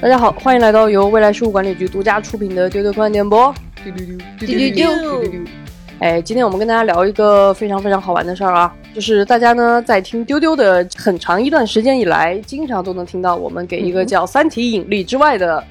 大家好，欢迎来到由未来事务管理局独家出品的丢丢科幻电波。丢丢丢丢丢丢丢丢。哎，今天我们跟大家聊一个非常非常好玩的事儿啊，就是大家呢在听丢丢的很长一段时间以来，经常都能听到我们给一个叫《三体引力之外》的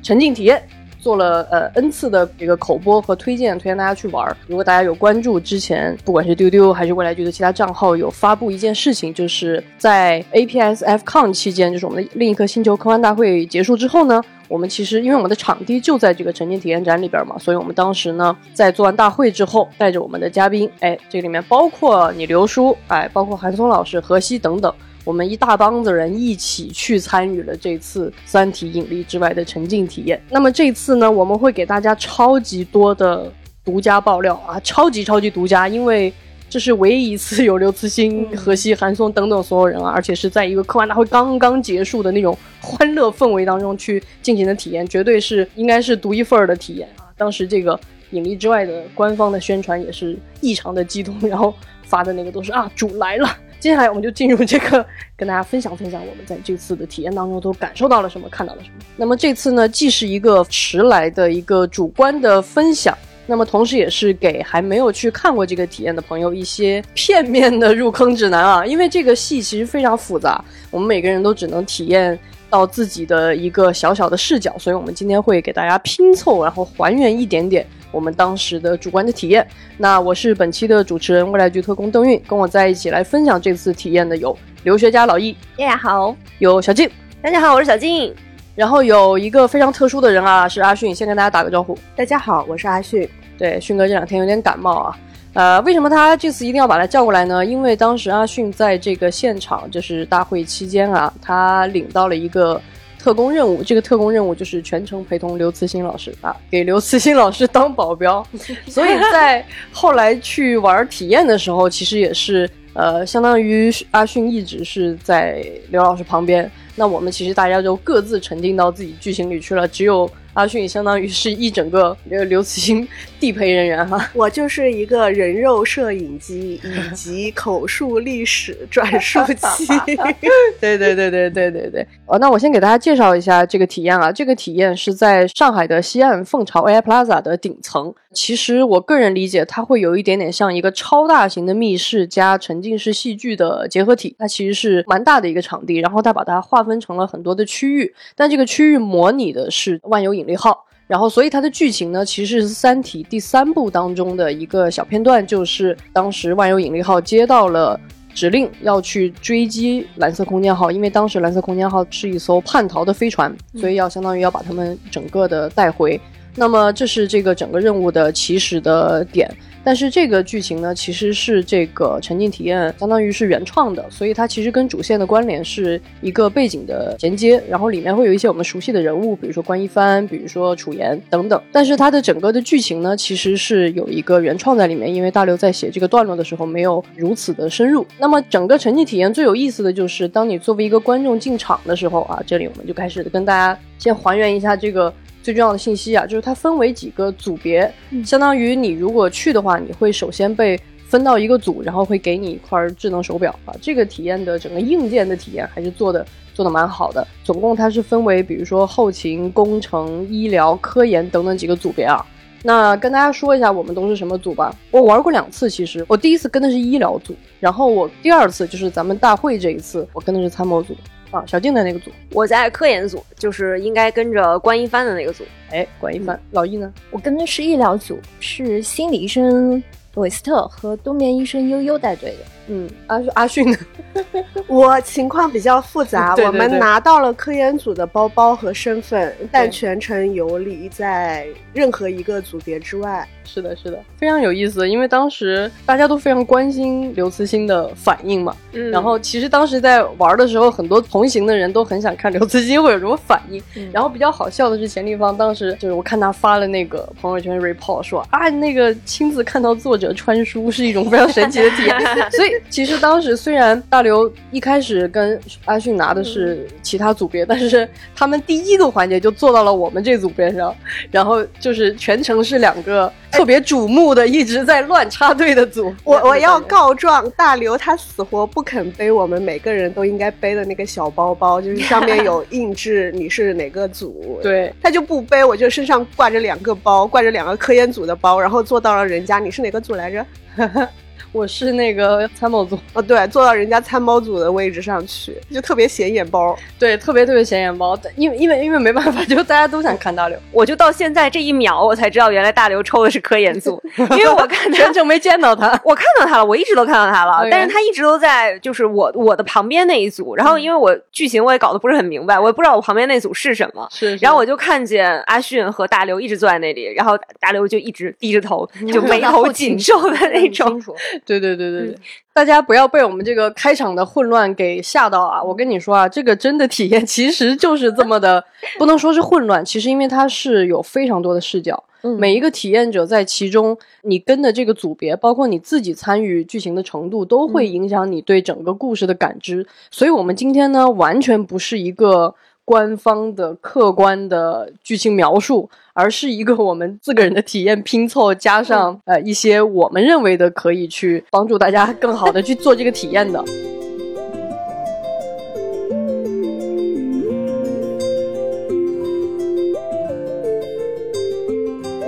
沉浸体验。做了呃 n 次的这个口播和推荐，推荐大家去玩儿。如果大家有关注之前，不管是丢丢还是未来局的其他账号，有发布一件事情，就是在 APSFCon 期间，就是我们的另一颗星球科幻大会结束之后呢，我们其实因为我们的场地就在这个沉浸体验展里边嘛，所以我们当时呢在做完大会之后，带着我们的嘉宾，哎，这里面包括你刘叔，哎，包括韩松老师、何西等等。我们一大帮子人一起去参与了这次《三体：引力之外》的沉浸体验。那么这次呢，我们会给大家超级多的独家爆料啊，超级超级独家，因为这是唯一一次有刘慈欣、何西、韩松等等所有人啊，而且是在一个科幻大会刚刚结束的那种欢乐氛围当中去进行的体验，绝对是应该是独一份儿的体验啊！当时这个《引力之外》的官方的宣传也是异常的激动，然后发的那个都是啊，主来了。接下来我们就进入这个，跟大家分享分享我们在这次的体验当中都感受到了什么，看到了什么。那么这次呢，既是一个迟来的一个主观的分享，那么同时也是给还没有去看过这个体验的朋友一些片面的入坑指南啊。因为这个戏其实非常复杂，我们每个人都只能体验到自己的一个小小的视角，所以我们今天会给大家拼凑，然后还原一点点。我们当时的主观的体验。那我是本期的主持人，未来局特工邓运，跟我在一起来分享这次体验的有留学家老易，大家好；有小静，大家好，我是小静。然后有一个非常特殊的人啊，是阿迅，先跟大家打个招呼。大家好，我是阿迅。对，迅哥这两天有点感冒啊。呃，为什么他这次一定要把他叫过来呢？因为当时阿迅在这个现场，就是大会期间啊，他领到了一个。特工任务，这个特工任务就是全程陪同刘慈欣老师啊，给刘慈欣老师当保镖。所以在后来去玩体验的时候，其实也是呃，相当于阿迅一直是在刘老师旁边。那我们其实大家就各自沉浸到自己剧情里去了，只有。阿迅相当于是一整个刘刘慈欣地陪人员哈，我就是一个人肉摄影机以及口述历史转述器。对对对对对对对。哦，那我先给大家介绍一下这个体验啊，这个体验是在上海的西岸凤巢 AI Plaza 的顶层。其实我个人理解，它会有一点点像一个超大型的密室加沉浸式戏剧的结合体。它其实是蛮大的一个场地，然后它把它划分成了很多的区域，但这个区域模拟的是万有引力号。然后，所以它的剧情呢，其实是《三体》第三部当中的一个小片段，就是当时万有引力号接到了指令，要去追击蓝色空间号，因为当时蓝色空间号是一艘叛逃的飞船，所以要相当于要把他们整个的带回。那么这是这个整个任务的起始的点，但是这个剧情呢，其实是这个沉浸体验相当于是原创的，所以它其实跟主线的关联是一个背景的衔接，然后里面会有一些我们熟悉的人物，比如说关一帆，比如说楚言等等，但是它的整个的剧情呢，其实是有一个原创在里面，因为大刘在写这个段落的时候没有如此的深入。那么整个沉浸体验最有意思的就是，当你作为一个观众进场的时候啊，这里我们就开始跟大家先还原一下这个。最重要的信息啊，就是它分为几个组别，相当于你如果去的话，你会首先被分到一个组，然后会给你一块智能手表啊。这个体验的整个硬件的体验还是做的做的蛮好的。总共它是分为，比如说后勤、工程、医疗、科研等等几个组别啊。那跟大家说一下，我们都是什么组吧。我玩过两次，其实我第一次跟的是医疗组，然后我第二次就是咱们大会这一次，我跟的是参谋组。啊，小静的那个组，我在科研组，就是应该跟着关一帆的那个组。哎，关一帆，老易呢？我跟的是医疗组，是心理医生韦斯特和冬眠医生悠悠带队的。嗯，阿阿迅呢？我情况比较复杂，我们拿到了科研组的包包和身份，但全程游离在任何一个组别之外。是的，是的，非常有意思。因为当时大家都非常关心刘慈欣的反应嘛。嗯。然后其实当时在玩的时候，很多同行的人都很想看刘慈欣会有什么反应。然后比较好笑的是，钱立芳当时就是我看他发了那个朋友圈 report 说啊，那个亲自看到作者穿书是一种非常神奇的体验。所以。其实当时虽然大刘一开始跟阿迅拿的是其他组别，但是他们第一个环节就坐到了我们这组边上，然后就是全程是两个特别瞩目的，一直在乱插队的组。我我要告状，大刘他死活不肯背我们每个人都应该背的那个小包包，就是上面有印制 你是哪个组。对，他就不背，我就身上挂着两个包，挂着两个科研组的包，然后坐到了人家，你是哪个组来着？我是那个参谋组哦，对，坐到人家参谋组的位置上去，就特别显眼包，对，特别特别显眼包。因为因为因为没办法，就大家都想看大刘，我就到现在这一秒，我才知道原来大刘抽的是科研组，因为我看 全程没见到他，我看到他了，我一直都看到他了，但是他一直都在就是我我的旁边那一组，然后因为我剧情我也搞得不是很明白，我也不知道我旁边那组是什么，是，然后我就看见阿迅和大刘一直坐在那里，然后大刘就一直低着头，就眉头紧皱的那种。对对对对对，大家不要被我们这个开场的混乱给吓到啊！我跟你说啊，这个真的体验其实就是这么的，不能说是混乱，其实因为它是有非常多的视角，每一个体验者在其中，你跟的这个组别，包括你自己参与剧情的程度，都会影响你对整个故事的感知。所以，我们今天呢，完全不是一个。官方的客观的剧情描述，而是一个我们四个人的体验拼凑，加上呃一些我们认为的可以去帮助大家更好的去做这个体验的。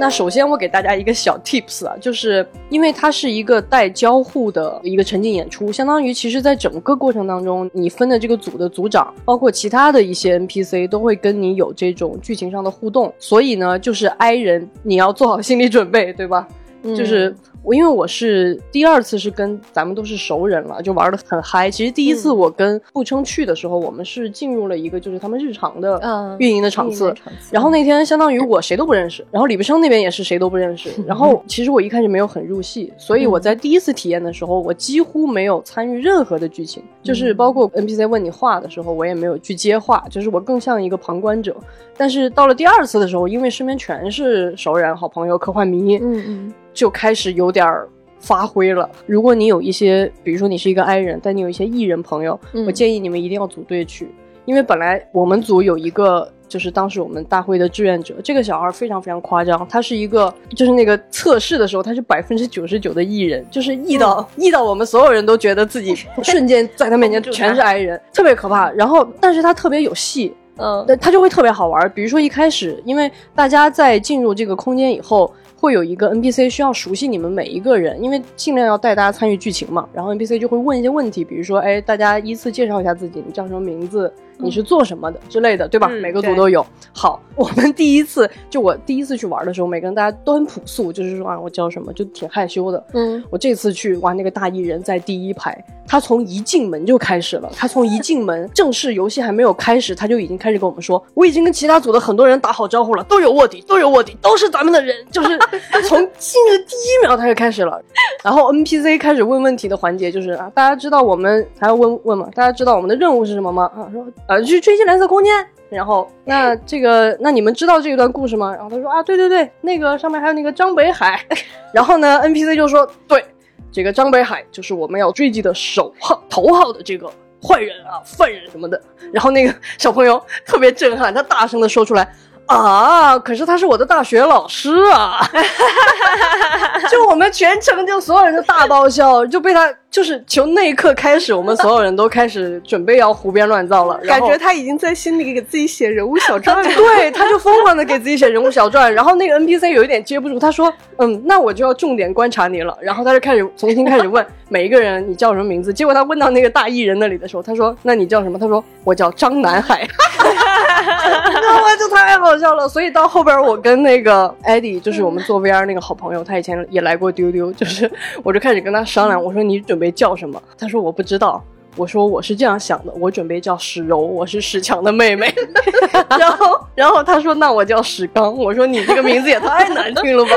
那首先我给大家一个小 tips 啊，就是因为它是一个带交互的一个沉浸演出，相当于其实在整个过程当中，你分的这个组的组长，包括其他的一些 NPC 都会跟你有这种剧情上的互动，所以呢，就是 I 人你要做好心理准备，对吧？就是。我因为我是第二次是跟咱们都是熟人了，就玩的很嗨。其实第一次我跟步称去的时候，我们是进入了一个就是他们日常的运营的场次。然后那天相当于我谁都不认识，然后李不生那边也是谁都不认识。然后其实我一开始没有很入戏，所以我在第一次体验的时候，我几乎没有参与任何的剧情，就是包括 NPC 问你话的时候，我也没有去接话，就是我更像一个旁观者。但是到了第二次的时候，因为身边全是熟人、好朋友、科幻迷，嗯嗯。就开始有点儿发挥了。如果你有一些，比如说你是一个 I 人，但你有一些 E 人朋友，我建议你们一定要组队去，因为本来我们组有一个，就是当时我们大会的志愿者，这个小孩非常非常夸张，他是一个，就是那个测试的时候，他是百分之九十九的 E 人，就是 E 到 E 到我们所有人都觉得自己 瞬间在他面前 全是 I 人，特别可怕。然后，但是他特别有戏，嗯，他就会特别好玩。比如说一开始，因为大家在进入这个空间以后。会有一个 NPC 需要熟悉你们每一个人，因为尽量要带大家参与剧情嘛。然后 NPC 就会问一些问题，比如说，哎，大家依次介绍一下自己，你叫什么名字？你是做什么的之类的，对吧？每个组都有。好，我们第一次就我第一次去玩的时候，每个人大家都很朴素，就是说啊，我叫什么，就挺害羞的。嗯，我这次去玩那个大艺人，在第一排，他从一进门就开始了。他从一进门，正式游戏还没有开始，他就已经开始跟我们说，我已经跟其他组的很多人打好招呼了，都有卧底，都有卧底，都是咱们的人。就是 从进入第一秒他就开始了。然后 NPC 开始问问题的环节就是啊，大家知道我们还要问问吗？大家知道我们的任务是什么吗？啊，说。呃，去追击蓝色空间，然后那这个，那你们知道这一段故事吗？然后他说啊，对对对，那个上面还有那个张北海，然后呢，NPC 就说，对，这个张北海就是我们要追击的首号头号的这个坏人啊，犯人什么的。然后那个小朋友特别震撼，他大声的说出来。啊！可是他是我的大学老师啊！就我们全程就所有人都大爆笑，就被他就是从那一刻开始，我们所有人都开始准备要胡编乱造了。感觉他已经在心里给自己写人物小传了。对，他就疯狂的给自己写人物小传。然后那个 NPC 有一点接不住，他说：“嗯，那我就要重点观察你了。”然后他就开始重新开始问每一个人你叫什么名字。结果他问到那个大艺人那里的时候，他说：“那你叫什么？”他说：“我叫张南海。”那就太好笑了，所以到后边我跟那个艾迪，就是我们做 VR 那个好朋友，他以前也来过丢丢，就是我就开始跟他商量，我说你准备叫什么？他说我不知道，我说我是这样想的，我准备叫史柔，我是史强的妹妹。然 后然后他说那我叫史刚，我说你这个名字也太难听了吧。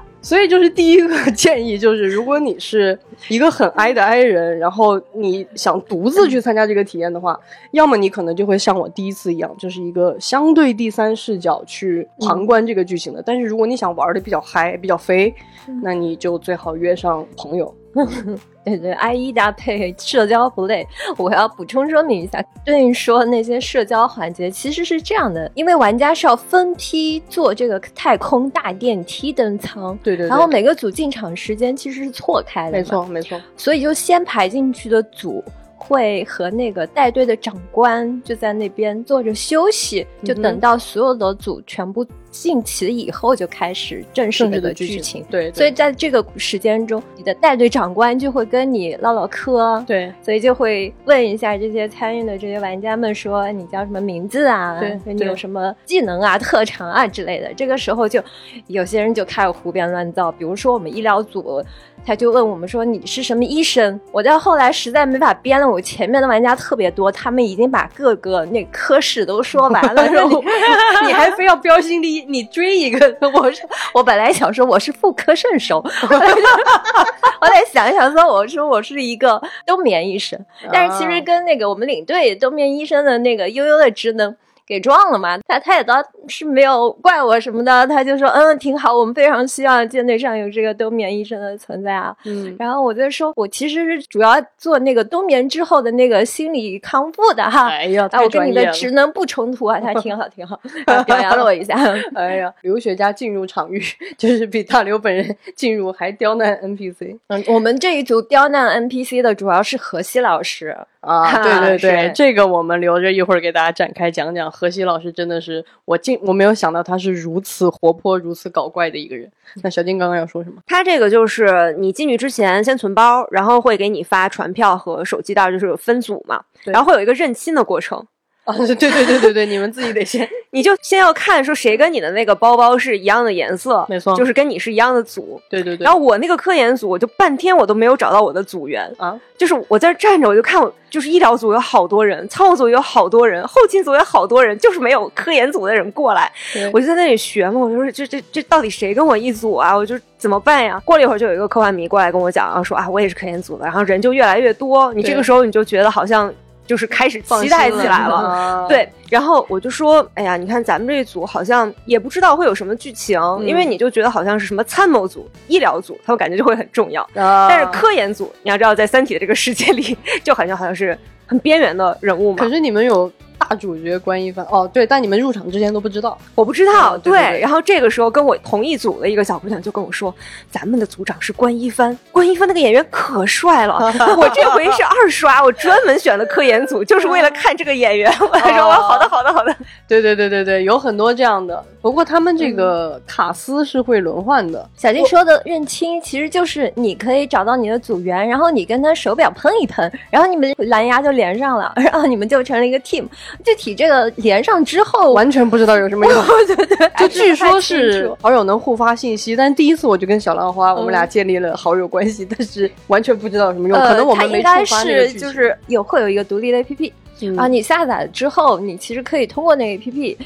所以就是第一个建议，就是 如果你是一个很 I 的 I 人，然后你想独自去参加这个体验的话，要么你可能就会像我第一次一样，就是一个相对第三视角去旁观这个剧情的。但是如果你想玩的比较嗨、比较飞，那你就最好约上朋友。对对，I E 搭配社交不累。我要补充说明一下，对应说那些社交环节其实是这样的，因为玩家是要分批坐这个太空大电梯登舱，对对，然后每个组进场时间其实是错开的，没错没错，所以就先排进去的组。会和那个带队的长官就在那边坐着休息，就等到所有的组全部。进齐以后就开始正式的剧情，对，所以在这个时间中，你的带队长官就会跟你唠唠嗑，对，所以就会问一下这些参与的这些玩家们说你叫什么名字啊？对，你有什么技能啊、特长啊之类的。这个时候就有些人就开始胡编乱造，比如说我们医疗组，他就问我们说你是什么医生？我到后来实在没法编了，我前面的玩家特别多，他们已经把各个那科室都说完了，你还非要标新立异。你追一个，我说我本来想说我是妇科圣手，我得想一想说我说我是一个冬眠医生，但是其实跟那个我们领队冬眠医生的那个悠悠的职能。给撞了嘛？他他也倒是没有怪我什么的，他就说嗯挺好，我们非常希望舰队上有这个冬眠医生的存在啊。嗯，然后我就说，我其实是主要做那个冬眠之后的那个心理康复的哈。哎呀，我跟你的职能不冲突啊，他挺好挺好，表扬了我一下。哎呀，留学家进入场域就是比大刘本人进入还刁难 NPC。嗯，我们这一组刁难 NPC 的主要是何西老师。啊，对对 对，这个我们留着一会儿给大家展开讲讲。何西老师真的是我进我没有想到他是如此活泼、如此搞怪的一个人。那小金刚刚要说什么？他这个就是你进去之前先存包，然后会给你发传票和手机袋，就是分组嘛，然后会有一个认亲的过程。啊，对对对对对，你们自己得先，你就先要看说谁跟你的那个包包是一样的颜色，没错，就是跟你是一样的组。对对对。然后我那个科研组，我就半天我都没有找到我的组员啊，就是我在这站着，我就看我就是医疗组有好多人，仓务组有好多人，后勤组有好多人，就是没有科研组的人过来。我就在那里学嘛，我就说这这这到底谁跟我一组啊？我就怎么办呀？过了一会儿，就有一个科幻迷过来跟我讲，然后说啊，我也是科研组的，然后人就越来越多，你这个时候你就觉得好像。就是开始期待起来了，对，然后我就说，哎呀，你看咱们这一组好像也不知道会有什么剧情，因为你就觉得好像是什么参谋组、医疗组，他们感觉就会很重要，但是科研组，你要知道，在三体的这个世界里，就好像好像是很边缘的人物嘛。可是你们有。大主角关一帆哦，对，但你们入场之前都不知道，我不知道。对，然后这个时候跟我同一组的一个小姑娘就跟我说，咱们的组长是关一帆，关一帆那个演员可帅了。我这回是二刷，我专门选的科研组，就是为了看这个演员。我说，好的，好的，好的。对对对对对，有很多这样的。不过他们这个卡斯是会轮换的。小金说的认亲，其实就是你可以找到你的组员，然后你跟他手表喷一喷，然后你们蓝牙就连上了，然后你们就成了一个 team。具体这个连上之后，完全不知道有什么用。对对，就据说是好友能互发信息，但第一次我就跟小浪花，我们俩建立了好友关系，但是完全不知道有什么用。可能我们没触发那个就是有会有一个独立的 APP 啊，你下载之后，你其实可以通过那个 APP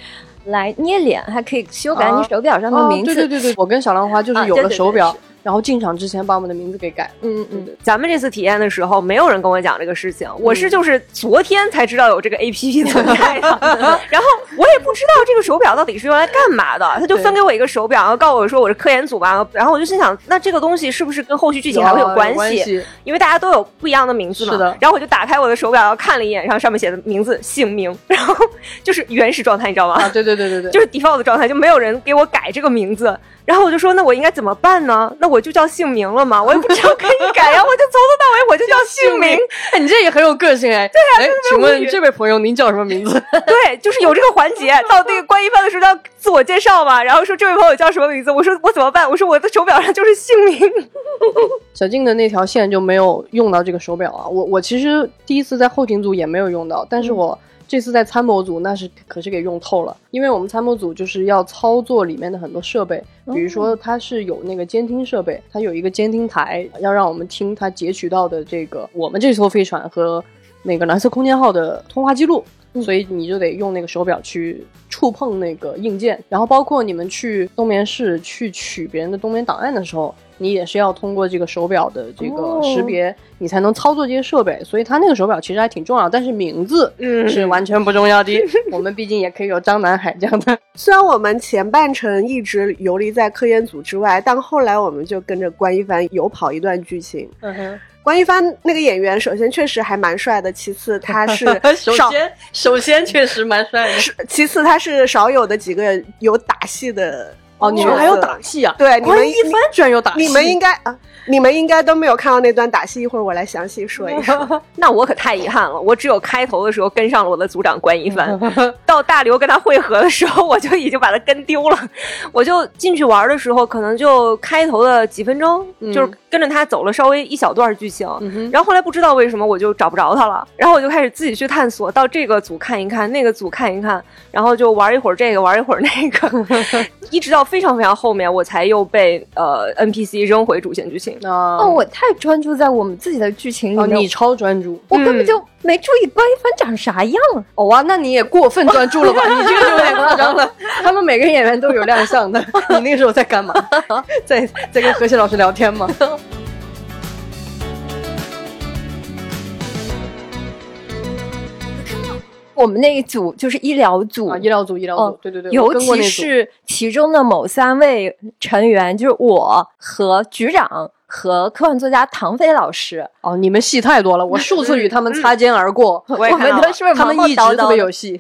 来捏脸，还可以修改你手表上的名字。对对对对，我跟小浪花就是有了手表。然后进场之前把我们的名字给改。嗯嗯，咱们这次体验的时候，没有人跟我讲这个事情，我是就是昨天才知道有这个 A P P 存在的。然后我也不知道这个手表到底是用来干嘛的，他就分给我一个手表，然后告诉我说我是科研组吧。然后我就心想，那这个东西是不是跟后续剧情还会有关系？因为大家都有不一样的名字嘛。是的。然后我就打开我的手表，然后看了一眼，然后上面写的名字、姓名，然后就是原始状态，你知道吗？啊，对对对对对，就是 default 的状态，就没有人给我改这个名字。然后我就说，那我应该怎么办呢？那我就叫姓名了嘛？我也不知道可以改呀，我就从头到尾我就叫姓名。哎，你这也很有个性哎。对啊，请问这位朋友您叫什么名字？对，就是有这个环节，到那个关一帆的时候要自我介绍嘛，然后说这位朋友叫什么名字？我说我怎么办？我说我的手表上就是姓名。小静的那条线就没有用到这个手表啊。我我其实第一次在后勤组也没有用到，但是我。这次在参谋组那是可是给用透了，因为我们参谋组就是要操作里面的很多设备，比如说它是有那个监听设备，它有一个监听台，要让我们听它截取到的这个我们这艘飞船和那个蓝色空间号的通话记录，所以你就得用那个手表去触碰那个硬件，然后包括你们去冬眠室去取别人的冬眠档案的时候，你也是要通过这个手表的这个识别，你才能操作这些设备。所以它那个手表其实还挺重要，但是名字是完全不重要的。我们毕竟也可以有张南海这样的。虽然我们前半程一直游离在科研组之外，但后来我们就跟着关一凡游跑一段剧情。嗯哼。关一帆那个演员，首先确实还蛮帅的，其次他是 首先首先确实蛮帅的，其次他是少有的几个有打戏的哦，你们还有打戏啊？对，你们一帆居然有打戏，你们应该啊。你们应该都没有看到那段打戏，一会儿我来详细说一下。那我可太遗憾了，我只有开头的时候跟上了我的组长关一帆，到大刘跟他汇合的时候，我就已经把他跟丢了。我就进去玩的时候，可能就开头的几分钟，就是跟着他走了稍微一小段剧情，然后后来不知道为什么我就找不着他了，然后我就开始自己去探索，到这个组看一看，那个组看一看，然后就玩一会儿这个，玩一会儿那个，一直到非常非常后面，我才又被呃 NPC 扔回主线剧情。哦，我太专注在我们自己的剧情里了。你超专注，我根本就没注意关一帆长啥样。哦啊，那你也过分专注了吧？你这个就有点夸张了。他们每个演员都有亮相的，你那个时候在干嘛？在在跟何西老师聊天吗？我们那一组就是医疗组，医疗组，医疗组，对对对，尤其是其中的某三位成员，就是我和局长和科幻作家唐飞老师。哦，你们戏太多了，我数次与他们擦肩而过。我们都是不是他们一直特别有戏？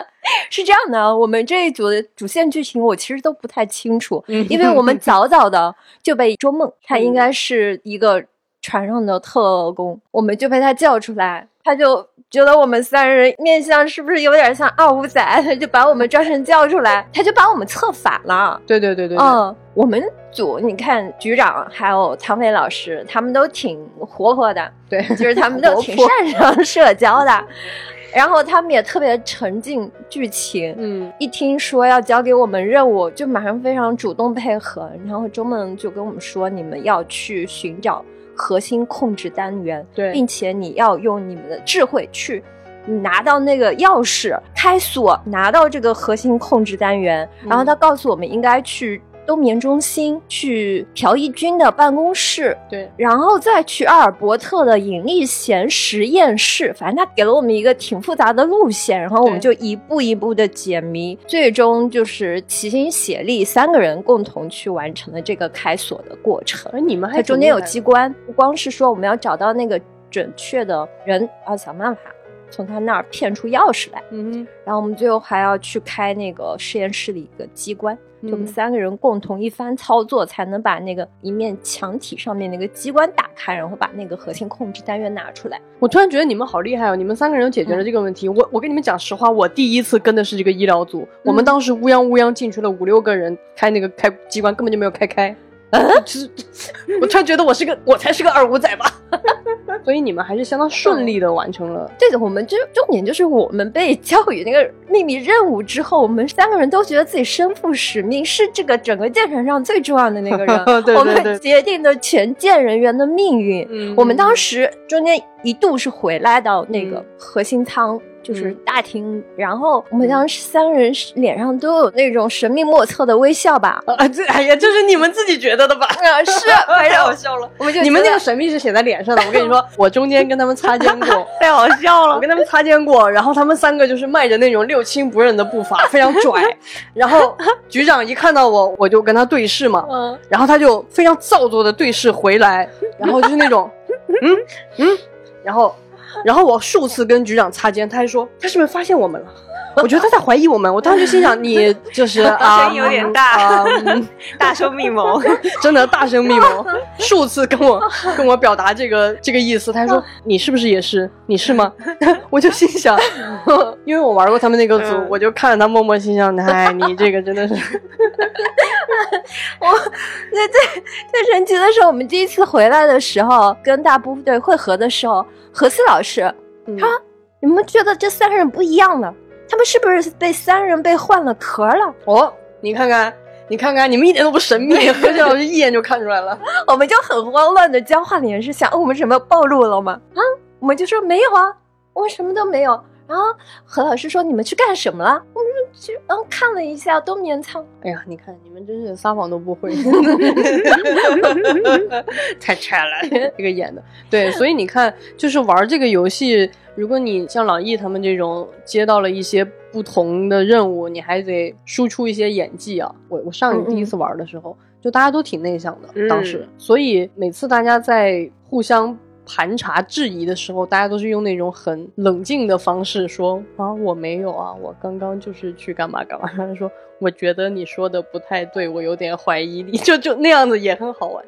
是这样的，我们这一组的主线剧情我其实都不太清楚，因为我们早早的就被捉梦，他应该是一个船上的特工，我们就被他叫出来，他就。觉得我们三人面相是不是有点像二五仔？他就把我们专程叫出来，他就把我们策反了。对对对对，嗯，我们组你看局长还有唐飞老师，他们都挺活泼的，对，就是他们都 挺擅长社交的，然后他们也特别沉浸剧情。嗯，一听说要交给我们任务，就马上非常主动配合。然后周梦就跟我们说，你们要去寻找。核心控制单元，对，并且你要用你们的智慧去拿到那个钥匙开锁，拿到这个核心控制单元，然后他告诉我们应该去。冬眠中心去朴义军的办公室，对，然后再去阿尔伯特的引力弦实验室。反正他给了我们一个挺复杂的路线，然后我们就一步一步的解谜，最终就是齐心协力，三个人共同去完成了这个开锁的过程。而你们还中间有机关，不光是说我们要找到那个准确的人，要想办法从他那儿骗出钥匙来。嗯，然后我们最后还要去开那个实验室里一个机关。就我们三个人共同一番操作，才能把那个一面墙体上面那个机关打开，然后把那个核心控制单元拿出来。我突然觉得你们好厉害哦！你们三个人解决了这个问题。我我跟你们讲实话，我第一次跟的是这个医疗组，我们当时乌泱乌泱进去了五六个人，开那个开机关根本就没有开开。其 实我突然觉得我是个我才是个二五仔吧，所以你们还是相当顺利的完成了。对的，我们就重点就是我们被交予那个秘密任务之后，我们三个人都觉得自己身负使命，是这个整个舰船上最重要的那个人。我们决定的全舰人员的命运。我们当时中间一度是回来到那个核心舱。就是大厅，然后我们当时三个人脸上都有那种神秘莫测的微笑吧？啊，这哎呀，这是你们自己觉得的吧？啊，是，太 好笑了。我们就你们那个神秘是写在脸上的。我跟你说，我中间跟他们擦肩过，太好笑了。我跟他们擦肩过，然后他们三个就是迈着那种六亲不认的步伐，非常拽。然后局长一看到我，我就跟他对视嘛，嗯，然后他就非常造作的对视回来，然后就是那种，嗯嗯，然后。然后我数次跟局长擦肩，他还说他是不是发现我们了？我觉得他在怀疑我们。我当时就心想，你就是 声音有点大，大声密谋，真的大声密谋，数次跟我跟我表达这个这个意思。他说你是不是也是？你是吗？我就心想，因为我玩过他们那个组，我就看着他默默心想，哎，你这个真的是。我那最最神奇的是，我们第一次回来的时候，跟大部队会合的时候。何思老师，他说，你们觉得这三个人不一样了？他们是不是被三人被换了壳了？哦，你看看，你看看，你们一点都不神秘。何思老师一眼就看出来了。我们就很慌乱的交换脸，是想我们什么暴露了吗？啊，我们就说没有啊，我们什么都没有。然后何老师说你们去干什么了？我们说去嗯看了一下冬眠舱。哎呀，你看你们真是撒谎都不会，太差了，这个演的。对，所以你看，就是玩这个游戏，如果你像朗逸他们这种接到了一些不同的任务，你还得输出一些演技啊。我我上一第一次玩的时候，就大家都挺内向的，当时，所以每次大家在互相。盘查质疑的时候，大家都是用那种很冷静的方式说啊，我没有啊，我刚刚就是去干嘛干嘛。他说，我觉得你说的不太对，我有点怀疑你，就就那样子也很好玩。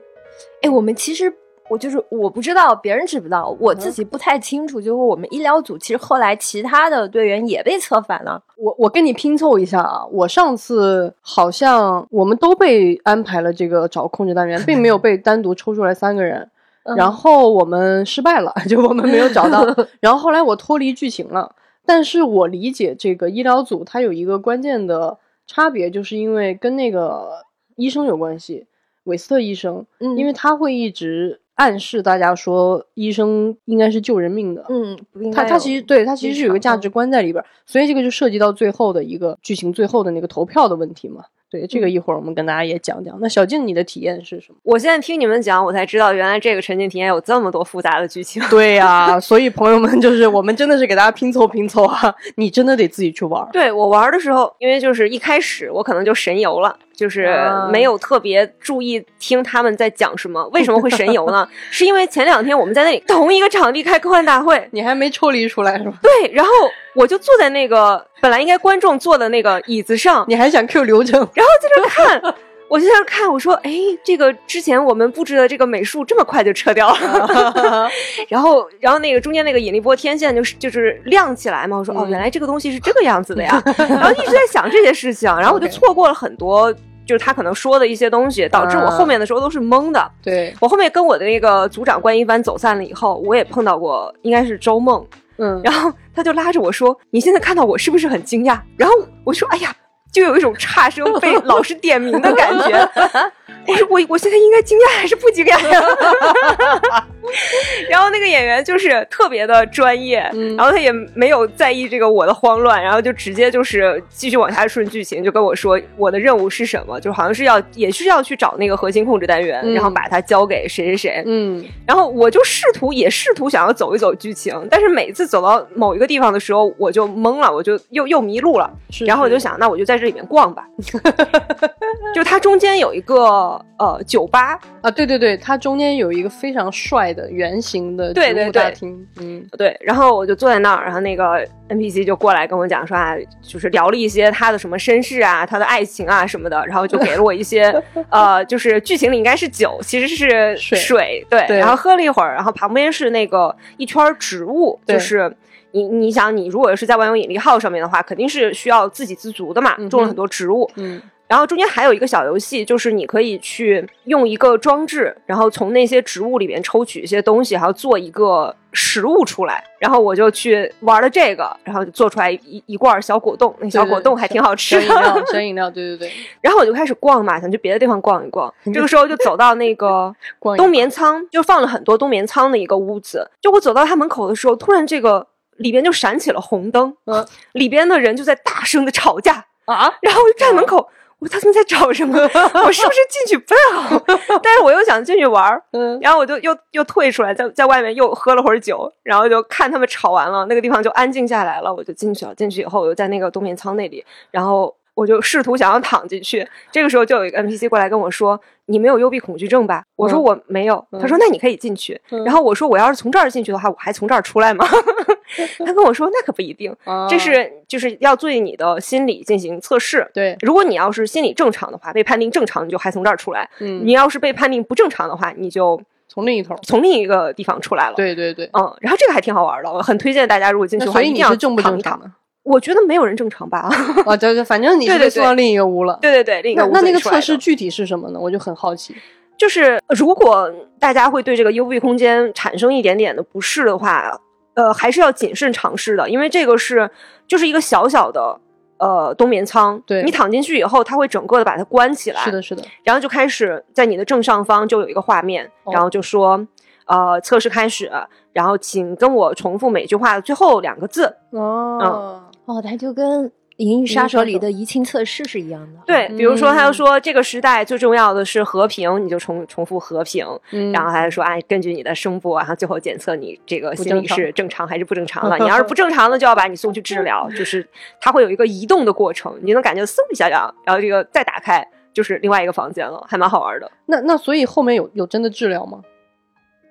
哎，我们其实我就是我不知道别人知不知道，我自己不太清楚。就是我们医疗组其实后来其他的队员也被策反了。我我跟你拼凑一下啊，我上次好像我们都被安排了这个找控制单元，并没有被单独抽出来三个人。然后我们失败了，就我们没有找到。然后后来我脱离剧情了，但是我理解这个医疗组它有一个关键的差别，就是因为跟那个医生有关系，韦斯特医生，嗯，因为他会一直暗示大家说医生应该是救人命的，嗯，他他其实对他其实是有个价值观在里边，所以这个就涉及到最后的一个剧情最后的那个投票的问题嘛。对这个一会儿我们跟大家也讲讲。那小静，你的体验是什么？我现在听你们讲，我才知道原来这个沉浸体验有这么多复杂的剧情。对呀，所以朋友们，就是我们真的是给大家拼凑拼凑啊！你真的得自己去玩。对我玩的时候，因为就是一开始我可能就神游了。就是没有特别注意听他们在讲什么，为什么会神游呢？是因为前两天我们在那里同一个场地开科幻大会，你还没抽离出来是吧？对，然后我就坐在那个本来应该观众坐的那个椅子上，你还想 Q 流程，然后在这看。我就在那看，我说：“哎，这个之前我们布置的这个美术这么快就撤掉了，然后，然后那个中间那个引力波天线就是就是亮起来嘛。我说：哦，原来这个东西是这个样子的呀。然后一直在想这些事情，然后我就错过了很多，就是他可能说的一些东西，导致我后面的时候都是懵的。对我后面跟我的那个组长关一帆走散了以后，我也碰到过，应该是周梦，嗯，然后他就拉着我说：你现在看到我是不是很惊讶？然后我说：哎呀。”就有一种差生被 老师点名的感觉。我说我我现在应该惊讶还是不惊讶呀？然后那个演员就是特别的专业，然后他也没有在意这个我的慌乱，然后就直接就是继续往下顺剧情，就跟我说我的任务是什么，就好像是要也是要去找那个核心控制单元，然后把它交给谁谁谁。嗯，然后我就试图也试图想要走一走剧情，但是每次走到某一个地方的时候，我就懵了，我就又又迷路了。然后我就想，那我就在这里面逛吧。就它中间有一个。呃，酒吧。啊，对对对，它中间有一个非常帅的圆形的对对大厅，嗯，对，然后我就坐在那儿，然后那个 NPC 就过来跟我讲说啊，就是聊了一些他的什么身世啊，他的爱情啊什么的，然后就给了我一些 呃，就是剧情里应该是酒，其实是水，对，然后喝了一会儿，然后旁边是那个一圈植物，就是你你想你如果是在万有引力号上面的话，肯定是需要自给自足的嘛，种了很多植物，嗯。然后中间还有一个小游戏，就是你可以去用一个装置，然后从那些植物里面抽取一些东西，然后做一个食物出来。然后我就去玩了这个，然后就做出来一一罐小果冻，那小果冻还挺好吃。小饮料，小饮料，对对对。然后我就开始逛嘛，想去别的地方逛一逛。这个时候就走到那个冬眠仓，就放了很多冬眠仓的一个屋子。就我走到他门口的时候，突然这个里边就闪起了红灯，嗯，里边的人就在大声的吵架啊，然后我就站门口。我他们在吵什么？我是不是进去不太好？但是我又想进去玩儿，然后我就又又退出来，在在外面又喝了会儿酒，然后就看他们吵完了，那个地方就安静下来了，我就进去了。进去以后，我就在那个冬眠舱那里，然后。我就试图想要躺进去，这个时候就有一个 NPC 过来跟我说：“你没有幽闭恐惧症吧？”我说：“我没有。”他说：“那你可以进去。”然后我说：“我要是从这儿进去的话，我还从这儿出来吗？” 他跟我说：“那可不一定，这是就是要对你的心理进行测试。对，如果你要是心理正常的话，被判定正常，你就还从这儿出来；你要是被判定不正常的话，你就从另一头，从另一个地方出来了。对对对，嗯，然后这个还挺好玩的，我很推荐大家，如果进去的话，一定要正不正常。我觉得没有人正常吧？啊，对对，反正你 是被送到另一个屋了。对对对，另一个屋。那那个测试具体是什么呢？我就很好奇。就是如果大家会对这个幽闭空间产生一点点的不适的话，呃，还是要谨慎尝试的，因为这个是就是一个小小的呃冬眠舱。对，你躺进去以后，它会整个的把它关起来。是的，是的。然后就开始在你的正上方就有一个画面，然后就说呃测试开始，然后请跟我重复每句话的最后两个字。哦。哦，它就跟《银翼杀手》里的移情测试是一样的。对，比如说他就说这个时代最重要的是和平，你就重重复和平。然后他就说，哎，根据你的声波，然后最后检测你这个心理是正常还是不正常 的。你要是不正常的，就要把你送去治疗。就是它会有一个移动的过程，你能感觉嗖一下，然后这个再打开就是另外一个房间了，还蛮好玩的。那那所以后面有有真的治疗吗？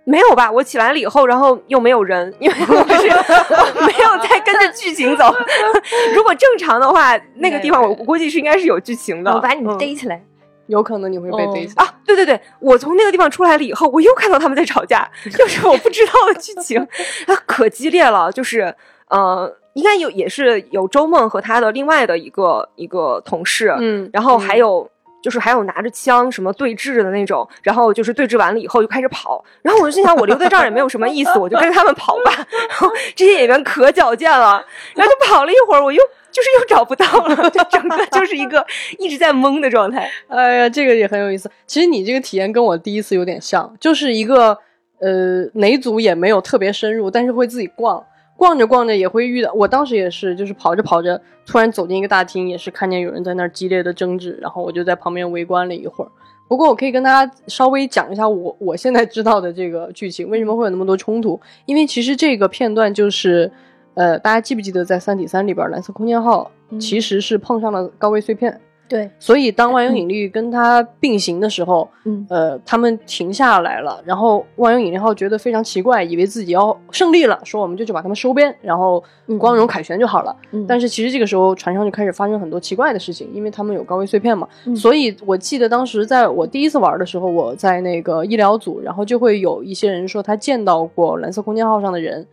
没有吧？我起来了以后，然后又没有人，因为 我是 没有在跟着剧情走。如果正常的话，那个地方我估计是应该是有剧情的。我把你们逮起来，有可能你会被逮起来啊！对对对，我从那个地方出来了以后，我又看到他们在吵架，又是我不知道的剧情，啊，可激烈了。就是呃，应该有也是有周梦和他的另外的一个一个同事，嗯，然后还有。就是还有拿着枪什么对峙的那种，然后就是对峙完了以后就开始跑，然后我就心想我留在这儿也没有什么意思，我就跟他们跑吧。然后这些演员可矫健了，然后就跑了一会儿，我又就是又找不到了，就整个就是一个一直在懵的状态。哎呀，这个也很有意思。其实你这个体验跟我第一次有点像，就是一个呃哪组也没有特别深入，但是会自己逛。逛着逛着也会遇到，我当时也是，就是跑着跑着，突然走进一个大厅，也是看见有人在那儿激烈的争执，然后我就在旁边围观了一会儿。不过我可以跟大家稍微讲一下我我现在知道的这个剧情，为什么会有那么多冲突？因为其实这个片段就是，呃，大家记不记得在《三体三》里边，蓝色空间号其实是碰上了高位碎片。对，所以当万有引力跟它并行的时候，嗯，呃，他们停下来了，然后万有引力号觉得非常奇怪，以为自己要胜利了，说我们就去把他们收编，然后光荣凯旋就好了。但是其实这个时候船上就开始发生很多奇怪的事情，因为他们有高位碎片嘛。所以我记得当时在我第一次玩的时候，我在那个医疗组，然后就会有一些人说他见到过蓝色空间号上的人，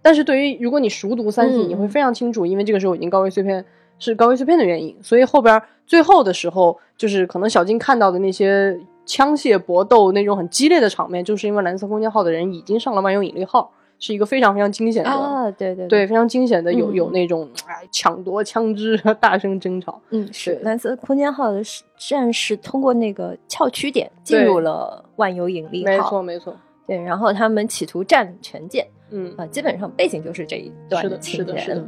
但是对于如果你熟读三体，你会非常清楚，因为这个时候已经高位碎片。是高位碎片的原因，所以后边最后的时候，就是可能小金看到的那些枪械搏斗那种很激烈的场面，就是因为蓝色空间号的人已经上了万有引力号，是一个非常非常惊险的啊，对对对，非常惊险的，有有那种哎抢夺枪支、大声争吵。嗯，是蓝色空间号的战士通过那个翘曲点进入了万有引力号，没错没错。对，然后他们企图占领全舰，嗯啊，基本上背景就是这一段的情节。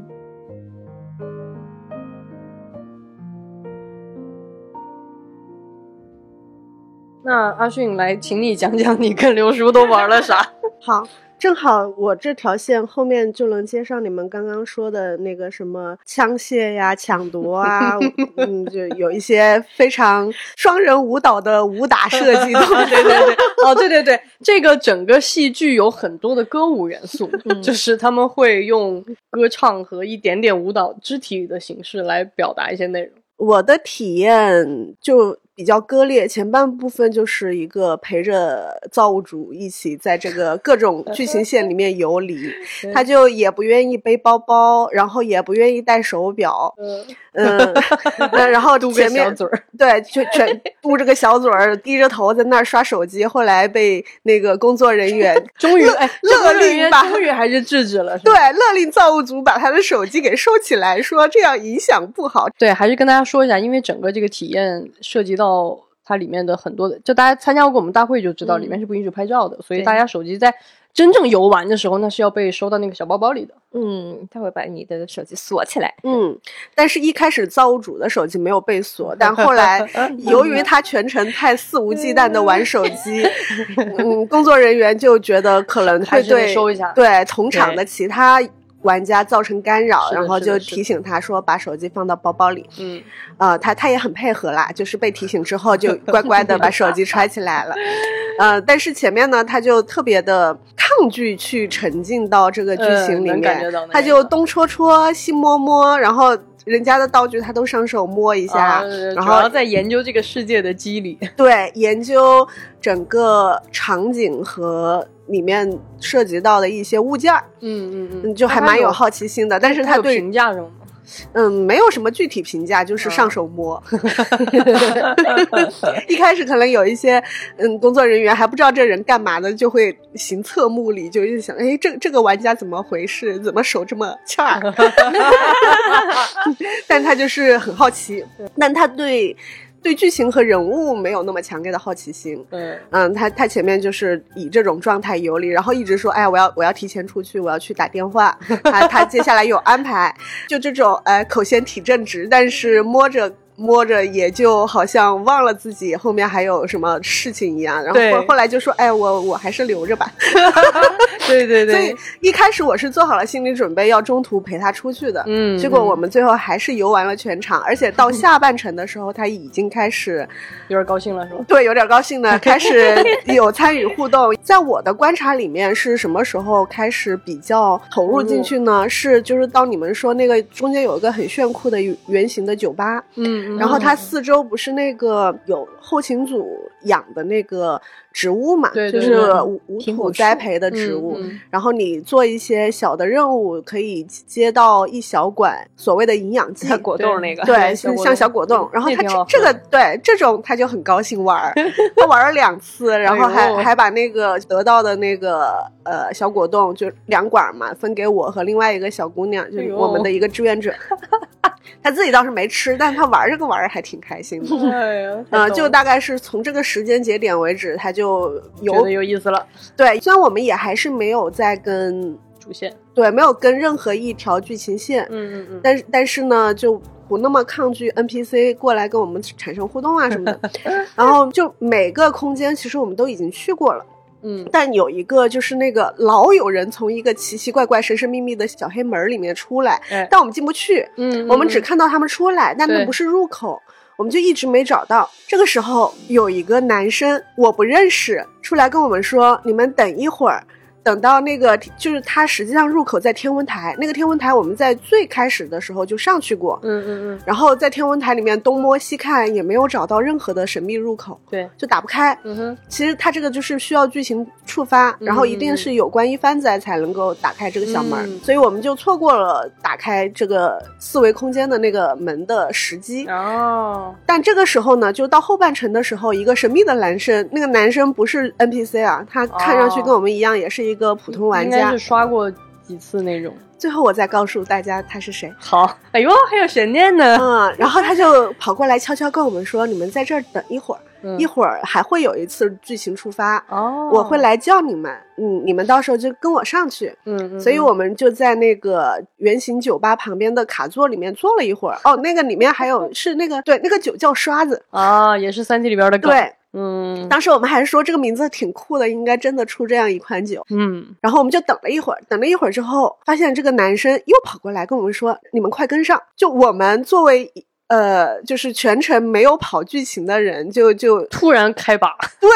那阿迅来，请你讲讲你跟刘叔都玩了啥？好，正好我这条线后面就能接上你们刚刚说的那个什么枪械呀、抢夺啊，嗯，就有一些非常双人舞蹈的武打设计。对对对，哦，对对对，这个整个戏剧有很多的歌舞元素，就是他们会用歌唱和一点点舞蹈肢体的形式来表达一些内容。我的体验就。比较割裂，前半部分就是一个陪着造物主一起在这个各种 剧情线里面游离，他就也不愿意背包包，然后也不愿意戴手表，嗯，然后前面对，就全嘟着个小嘴儿，低着头在那儿刷手机。后来被那个工作人员终于哎勒令把，终于还是制止了，对，勒令造物主把他的手机给收起来，说这样影响不好。对，还是跟大家说一下，因为整个这个体验涉及到。到它里面的很多的，就大家参加过我们大会就知道，里面是不允许拍照的，所以大家手机在真正游玩的时候，那是要被收到那个小包包里的。嗯，他会把你的手机锁起来。嗯，但是一开始造物主的手机没有被锁，但后来 由于他全程太肆无忌惮的玩手机，嗯，工作人员就觉得可能会对收一下，对同场的其他。玩家造成干扰，然后就提醒他说把手机放到包包里。嗯，呃，他他也很配合啦，就是被提醒之后就 乖乖的把手机揣起来了。呃，但是前面呢，他就特别的抗拒去沉浸到这个剧情里面，他就东戳戳西摸摸，然后人家的道具他都上手摸一下，然后在研究这个世界的机理，对，研究整个场景和。里面涉及到的一些物件儿，嗯嗯嗯，就还蛮有好奇心的。但是他对评价什么？嗯，没有什么具体评价，就是上手摸。一开始可能有一些嗯工作人员还不知道这人干嘛的，就会行侧目礼，就一直想，哎，这这个玩家怎么回事？怎么手这么欠？但他就是很好奇，但他对。对剧情和人物没有那么强烈的好奇心。嗯嗯，他他前面就是以这种状态游离，然后一直说，哎，我要我要提前出去，我要去打电话。他他接下来有安排，就这种哎口嫌体正直，但是摸着。摸着也就好像忘了自己后面还有什么事情一样，然后后后来就说：“哎，我我还是留着吧。”对对对。所以一开始我是做好了心理准备，要中途陪他出去的。嗯。结果我们最后还是游完了全场，而且到下半程的时候，他已经开始有点高兴了，是吧？对，有点高兴了，开始有参与互动。在我的观察里面，是什么时候开始比较投入进去呢？是就是当你们说那个中间有一个很炫酷的圆形的酒吧，嗯。然后它四周不是那个有后勤组养的那个植物嘛，就是无无土栽培的植物。然后你做一些小的任务，可以接到一小管所谓的营养剂果冻那个，对，像小果冻。然后他这这个对这种他就很高兴玩，他玩了两次，然后还还把那个得到的那个呃小果冻就两管嘛分给我和另外一个小姑娘，就是我们的一个志愿者。他自己倒是没吃，但他玩这个玩儿还挺开心的。哎呀，嗯，就大概是从这个时间节点为止，他就觉得有意思了。对，虽然我们也还是没有在跟主线，对，没有跟任何一条剧情线。嗯嗯嗯。但是但是呢，就不那么抗拒 NPC 过来跟我们产生互动啊什么的。然后就每个空间其实我们都已经去过了。嗯，但有一个就是那个老有人从一个奇奇怪怪、神神秘秘的小黑门里面出来，但我们进不去。嗯，我们只看到他们出来，但那不是入口，我们就一直没找到。这个时候有一个男生我不认识，出来跟我们说：“你们等一会儿。”等到那个就是它实际上入口在天文台，那个天文台我们在最开始的时候就上去过，嗯嗯嗯，然后在天文台里面东摸西看也没有找到任何的神秘入口，对，就打不开。嗯哼，其实它这个就是需要剧情触发，然后一定是有关一番仔才能够打开这个小门，所以我们就错过了打开这个四维空间的那个门的时机。哦，但这个时候呢，就到后半程的时候，一个神秘的男生，那个男生不是 NPC 啊，他看上去跟我们一样，也是一个普通玩家，应该是刷过几次那种。最后我再告诉大家他是谁。好，哎呦，还有悬念呢。嗯，然后他就跑过来悄悄跟我们说：“你们在这儿等一会儿，一会儿还会有一次剧情触发，哦，我会来叫你们。嗯，你们到时候就跟我上去。嗯，所以我们就在那个圆形酒吧旁边的卡座里面坐了一会儿。哦，那个里面还有是那个对，那个酒叫刷子啊，也是三 D 里边的梗。对。嗯，当时我们还说这个名字挺酷的，应该真的出这样一款酒。嗯，然后我们就等了一会儿，等了一会儿之后，发现这个男生又跑过来跟我们说：“你们快跟上！”就我们作为呃，就是全程没有跑剧情的人，就就突然开把，对，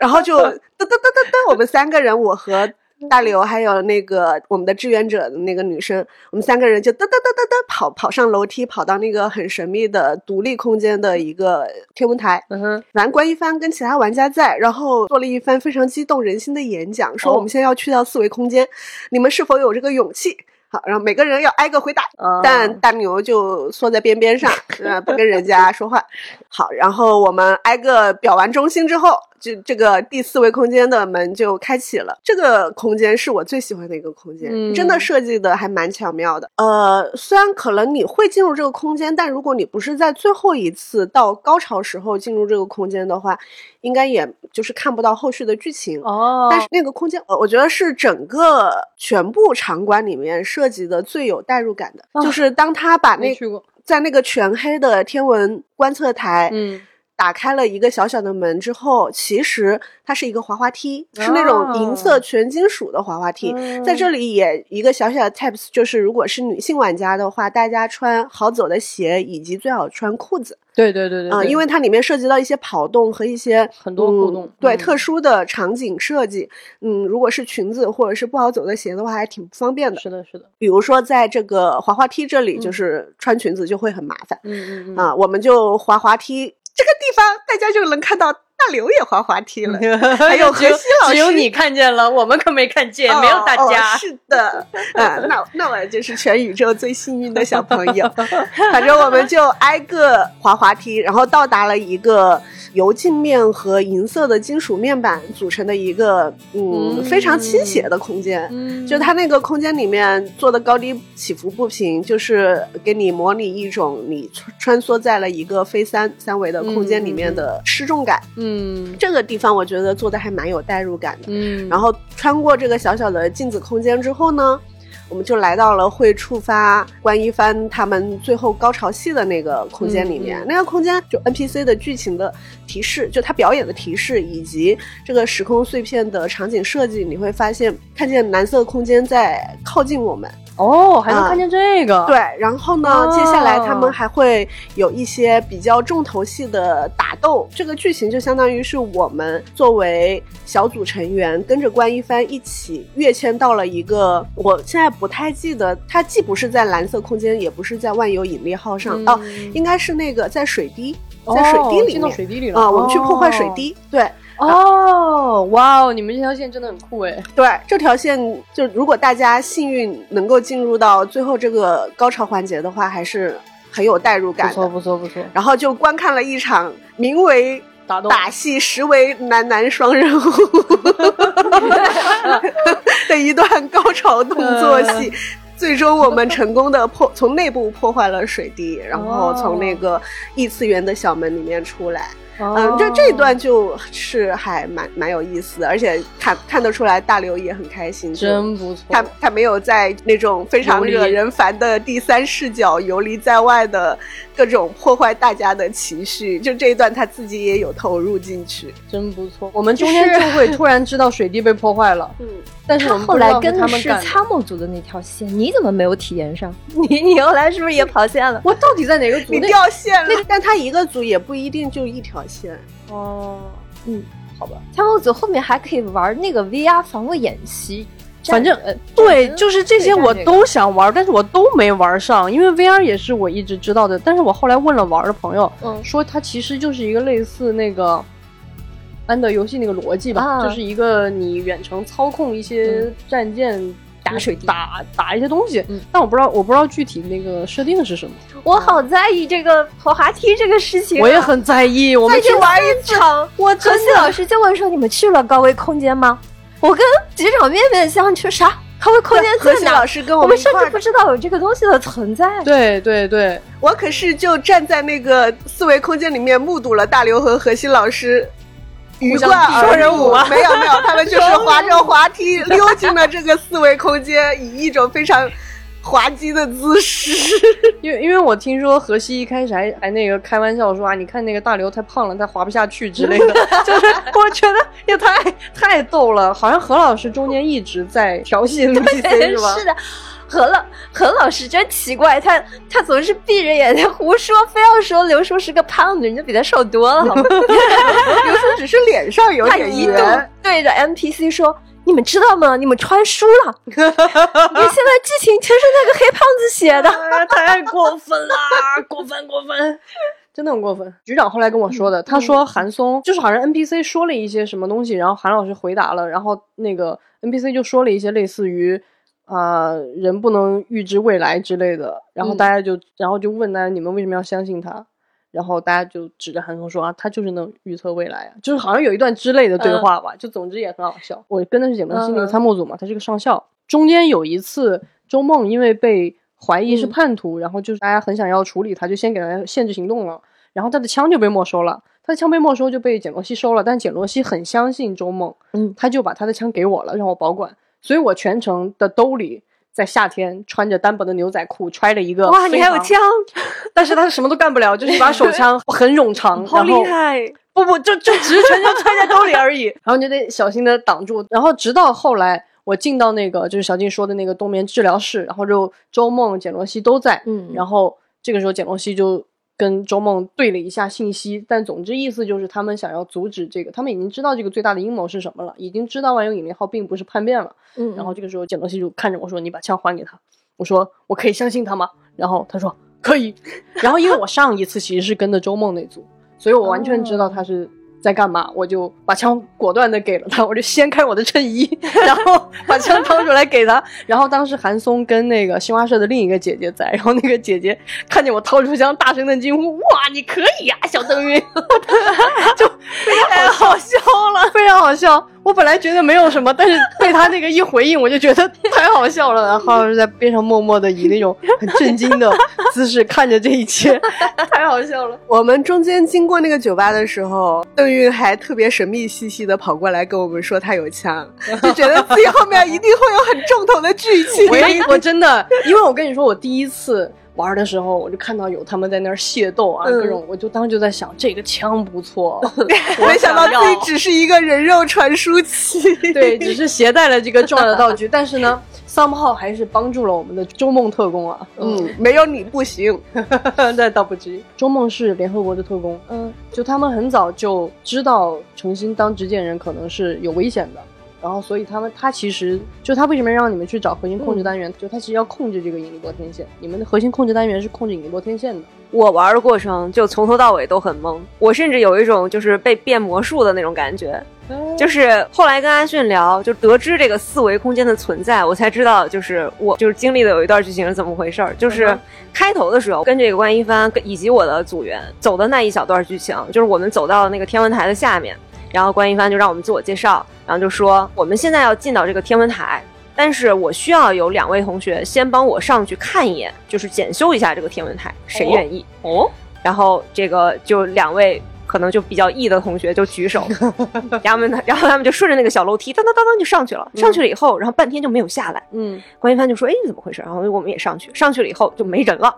然后就 噔噔噔噔噔，我们三个人，我和。大刘还有那个我们的志愿者的那个女生，我们三个人就噔噔噔噔噔跑跑上楼梯，跑到那个很神秘的独立空间的一个天文台。嗯哼，完关一帆跟其他玩家在，然后做了一番非常激动人心的演讲，说我们现在要去到四维空间，你们是否有这个勇气？好，然后每个人要挨个回答，但大牛就缩在边边上，呃，不跟人家说话。好，然后我们挨个表完忠心之后。就这个第四维空间的门就开启了，这个空间是我最喜欢的一个空间，真的设计的还蛮巧妙的。呃，虽然可能你会进入这个空间，但如果你不是在最后一次到高潮时候进入这个空间的话，应该也就是看不到后续的剧情哦。但是那个空间，我觉得是整个全部场馆里面设计的最有代入感的，就是当他把那在那个全黑的天文观测台，嗯。打开了一个小小的门之后，其实它是一个滑滑梯，是那种银色全金属的滑滑梯。在这里也一个小小的 tips，就是如果是女性玩家的话，大家穿好走的鞋，以及最好穿裤子。对对对对，啊，因为它里面涉及到一些跑动和一些很多互动，对特殊的场景设计。嗯，如果是裙子或者是不好走的鞋的话，还挺不方便的。是的，是的。比如说在这个滑滑梯这里，就是穿裙子就会很麻烦。嗯嗯嗯。啊，我们就滑滑梯。这个地方大家就能看到大刘也滑滑梯了，还有何西老师，只有你看见了，我们可没看见，没有大家。是的，啊，那那我就是全宇宙最幸运的小朋友。反正我们就挨个滑滑梯，然后到达了一个由镜面和银色的金属面板组成的一个嗯非常倾斜的空间。嗯，就它那个空间里面做的高低起伏不平，就是给你模拟一种你穿穿梭在了一个非三三维的空间里面的失重感。嗯这个地方我觉得做的还蛮有代入感的。嗯，然后穿过这个小小的镜子空间之后呢，我们就来到了会触发关一帆他们最后高潮戏的那个空间里面。嗯嗯那个空间就 NPC 的剧情的提示，就他表演的提示，以及这个时空碎片的场景设计，你会发现看见蓝色空间在靠近我们。哦，还能啊。看见这个，对，然后呢，哦。接下来他们还会有一些比较重头戏的打斗。这个剧情就相当于是我们作为小组成员，跟着关一帆一起跃迁到了一个，我现在不太记得，它既不是在蓝色空间，也不是在万有引力号上，嗯。哦，应该是那个在水滴，在水滴里面。水滴里。了啊、我们去破坏水滴，对 哦，哇哦，你们这条线真的很酷哎，对，这条线就如果大家幸运能够进入到最后这个高潮环节的话，还是很有代入感不。错不错不错，然后就观看了一场名为打打戏，实为男男双人舞 的一段高潮动作戏。最终，我们成功的破从内部破坏了水滴，然后从那个异次元的小门里面出来。嗯，这这一段就是还蛮蛮有意思的，而且看看得出来大刘也很开心，真不错，他他没有在那种非常惹人烦的第三视角游离在外的各种破坏大家的情绪，就这一段他自己也有投入进去。真不错。我们中间就会突然知道水滴被破坏了，嗯，但是我们后来跟的是他们是参谋组的那条线，你怎么没有体验上？你你后来是不是也跑线了？我到底在哪个组你？掉线了，但他一个组也不一定就一条线。哦，嗯，好吧，参谋组后面还可以玩那个 VR 防卫演习，反正呃对，就是这些我都想玩，但是我都没玩上，因为 VR 也是我一直知道的，但是我后来问了玩的朋友，嗯。说它其实就是一个类似那个。安德游戏那个逻辑吧，啊。就是一个你远程操控一些战舰打水滴打打一些东西，嗯但我不知道我不知道具体那个设定是什么，我好在意这个滑滑梯这个事情啊、我也很在意。我们去玩一场。我何西老师就问说：“你们去了高维空间吗？”我跟局长面面相觑，啥？高维空间何西在哪？老师跟我们甚至不知道有这个东西的存在。对对对，我可是就站在那个四维空间里面目睹了大刘和何西老师。鱼贯而双人舞 没有没有，他们就是滑着滑梯溜进了这个四维空间，以一种非常滑稽的姿势。因为因为我听说荷西一开始还还那个开玩笑说啊，你看那个大刘太胖了，他滑不下去之类的，就是我觉得也太太逗了。好像何老师中间一直在调戏 NPC 是吧？是的。何老何老师真奇怪，他他总是闭着眼睛胡说，非要说刘叔是个胖子，人家比他瘦多了，好吗？刘叔只是脸上有点圆他一度，对着 NPC 说：“你们知道吗？你们穿书了。你现在剧情全是那个黑胖子写的。啊太过分了，过分过分。真的很过分。局长后来跟我说的，他说韩松就是好像 NPC 说了一些什么东西，然后韩老师回答了，然后那个 NPC 就说了一些类似于啊、人不能预知未来之类的，然后大家就、然后就问大家你们为什么要相信他？然后大家就指着韩松说啊，他就是能预测未来啊，就是好像有一段之类的对话吧，就总之也很好笑。我跟的是简梦熙那个嗯参谋组嘛，他是个上校，中间有一次周梦因为被怀疑是嗯叛徒，然后就是大家很想要处理他，就先给他限制行动了，然后他的枪就被没收了。他的枪被没收就被简罗西收了，但简罗西很相信周梦，嗯，他就把他的枪给我了，让我保管。所以我全程的兜里在夏天穿着单薄的牛仔裤，揣了一个哇，你还有枪，但是他什么都干不了，就是一把手枪 很冗长，好厉害！不不，就就只是全程揣在兜里而已，然后你就得小心的挡住，然后直到后来我进到那个就是小静说的那个冬眠治疗室，然后就周梦、简罗西都在，嗯然后这个时候简罗西就跟周梦对了一下信息，但总之意思就是他们想要阻止这个，他们已经知道这个最大的阴谋是什么了，已经知道万有引力号并不是叛变了，嗯然后这个时候简东西就看着我说：“你把枪还给他。”我说：“我可以相信他吗？”然后他说：“可以。”然后因为我上一次其实是跟的周梦那组，所以我完全知道他是在干嘛，我就把枪果断的给了他，我就掀开我的衬衣，然后把枪掏出来给他。然后当时韩松跟那个新华社的另一个姐姐在，然后那个姐姐看见我掏出枪，大声的惊呼：“哇，你可以呀，小邓云！” 就非常好笑了，非常好笑。我本来觉得没有什么，但是被他那个一回应，我就觉得太好笑了。然后在边上默默的以那种很震惊的姿势看着这一切，太好笑了。我们中间经过那个酒吧的时候，邓韵还特别神秘兮兮的跑过来跟我们说他有枪，就觉得自己后面一定会有很重头的剧情。我我真的，因为我跟你说，我第一次。玩的时候，我就看到有他们在那儿械斗啊，各种，我就当时就在想，这个枪不错，没想到自己只是一个人肉传输器，对，只是携带了这个重要的道具，但是呢，桑炮还是帮助了我们的周梦特工啊，嗯，没有你不行，那倒不至于。周梦是联合国的特工，嗯，就他们很早就知道程心当执剑人可能是有危险的。然后，所以他们他其实就他为什么让你们去找核心控制单元？就他其实要控制这个引力波天线。你们的核心控制单元是控制引力波天线的。我玩的过程就从头到尾都很懵，我甚至有一种就是被变魔术的那种感觉。就是后来跟阿迅聊，就得知这个四维空间的存在，我才知道，就是我就是经历的有一段剧情是怎么回事儿。就是开头的时候跟这个关一帆以及我的组员走的那一小段剧情，就是我们走到那个天文台的下面。然后关一帆就让我们自我介绍，然后就说我们现在要进到这个天文台，但是我需要有两位同学先帮我上去看一眼，就是检修一下这个天文台，谁愿意？哦，然后这个就两位可能就比较 E 的同学就举手，然后们然后他们就顺着那个小楼梯当当当当就上去了，上去了以后，然后半天就没有下来。嗯，关一帆就说：“哎，怎么回事？”然后我们也上去，上去了以后就没人了。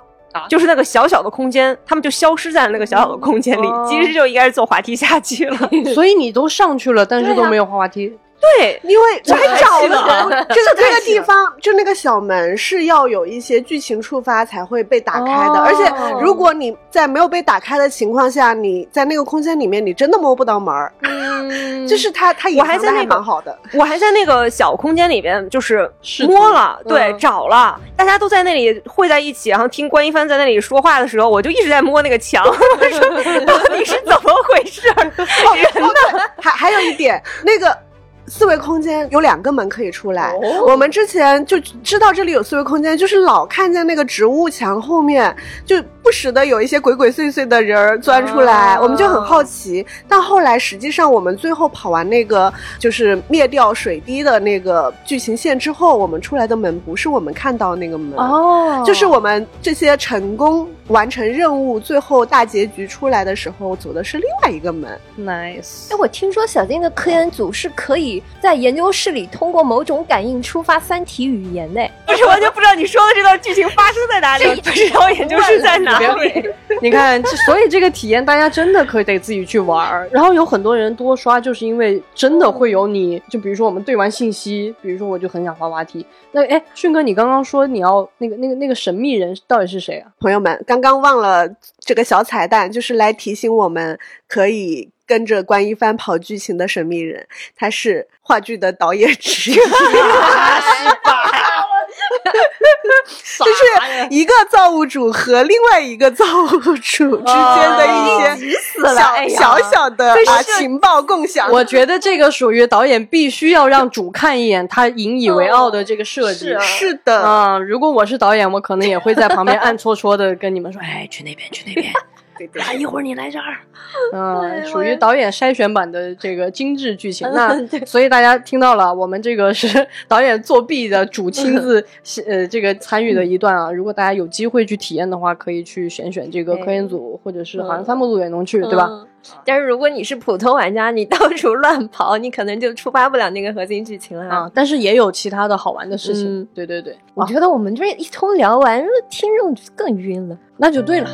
就是那个小小的空间，他们就消失在那个小小的空间里。其实就应该是坐滑梯下去了，所以你都上去了，但是都没有滑滑梯。对，因为我还找了，就是那个地方，就那个小门是要有一些剧情触发才会被打开的。而且如果你在没有被打开的情况下，你在那个空间里面，你真的摸不到门儿。嗯，就是他，他我还在那蛮好的，我还在那个小空间里边，就是摸了，对，找了，大家都在那里汇在一起，然后听关一帆在那里说话的时候，我就一直在摸那个墙，我说到底是怎么回事？人呢？还还有一点，那个。四维空间有两个门可以出来，我们之前就知道这里有四维空间，就是老看见那个植物墙后面就不时的有一些鬼鬼祟祟的人钻出来，我们就很好奇。但后来实际上我们最后跑完那个就是灭掉水滴的那个剧情线之后，我们出来的门不是我们看到那个门哦，就是我们这些成功完成任务最后大结局出来的时候走的是另外一个门。Nice。哎，我听说小丁的科研组是可以。在研究室里通过某种感应触发三体语言呢？不是完全不知道你说的这段剧情发生在哪里，不知道研究室在哪里。你看，所以这个体验大家真的可以得自己去玩儿。然后有很多人多刷，就是因为真的会有你，就比如说我们对完信息，比如说我就很想滑滑梯。那哎，迅哥，你刚刚说你要那个那个那个神秘人到底是谁啊？朋友们，刚刚忘了这个小彩蛋，就是来提醒我们可以。跟着关一帆跑剧情的神秘人，他是话剧的导演之一。就是一个造物主和另外一个造物主之间的一些小小小的啊情报共享。我觉得这个属于导演必须要让主看一眼，他引以为傲的这个设计。是的，嗯，如果我是导演，我可能也会在旁边暗戳戳的跟你们说：“哎，去那边，去那边。”啊！一会儿你来这儿，嗯，属于导演筛选版的这个精致剧情。那 所以大家听到了，我们这个是 导演作弊的主亲自 呃这个参与的一段啊。如果大家有机会去体验的话，可以去选选这个科研组，或者是好像参谋组也能去，对吧？但是如果你是普通玩家，你到处乱跑，你可能就触发不了那个核心剧情了啊。但是也有其他的好玩的事情。对对对，我觉得我们这一通聊完，听众更晕了，那就对了。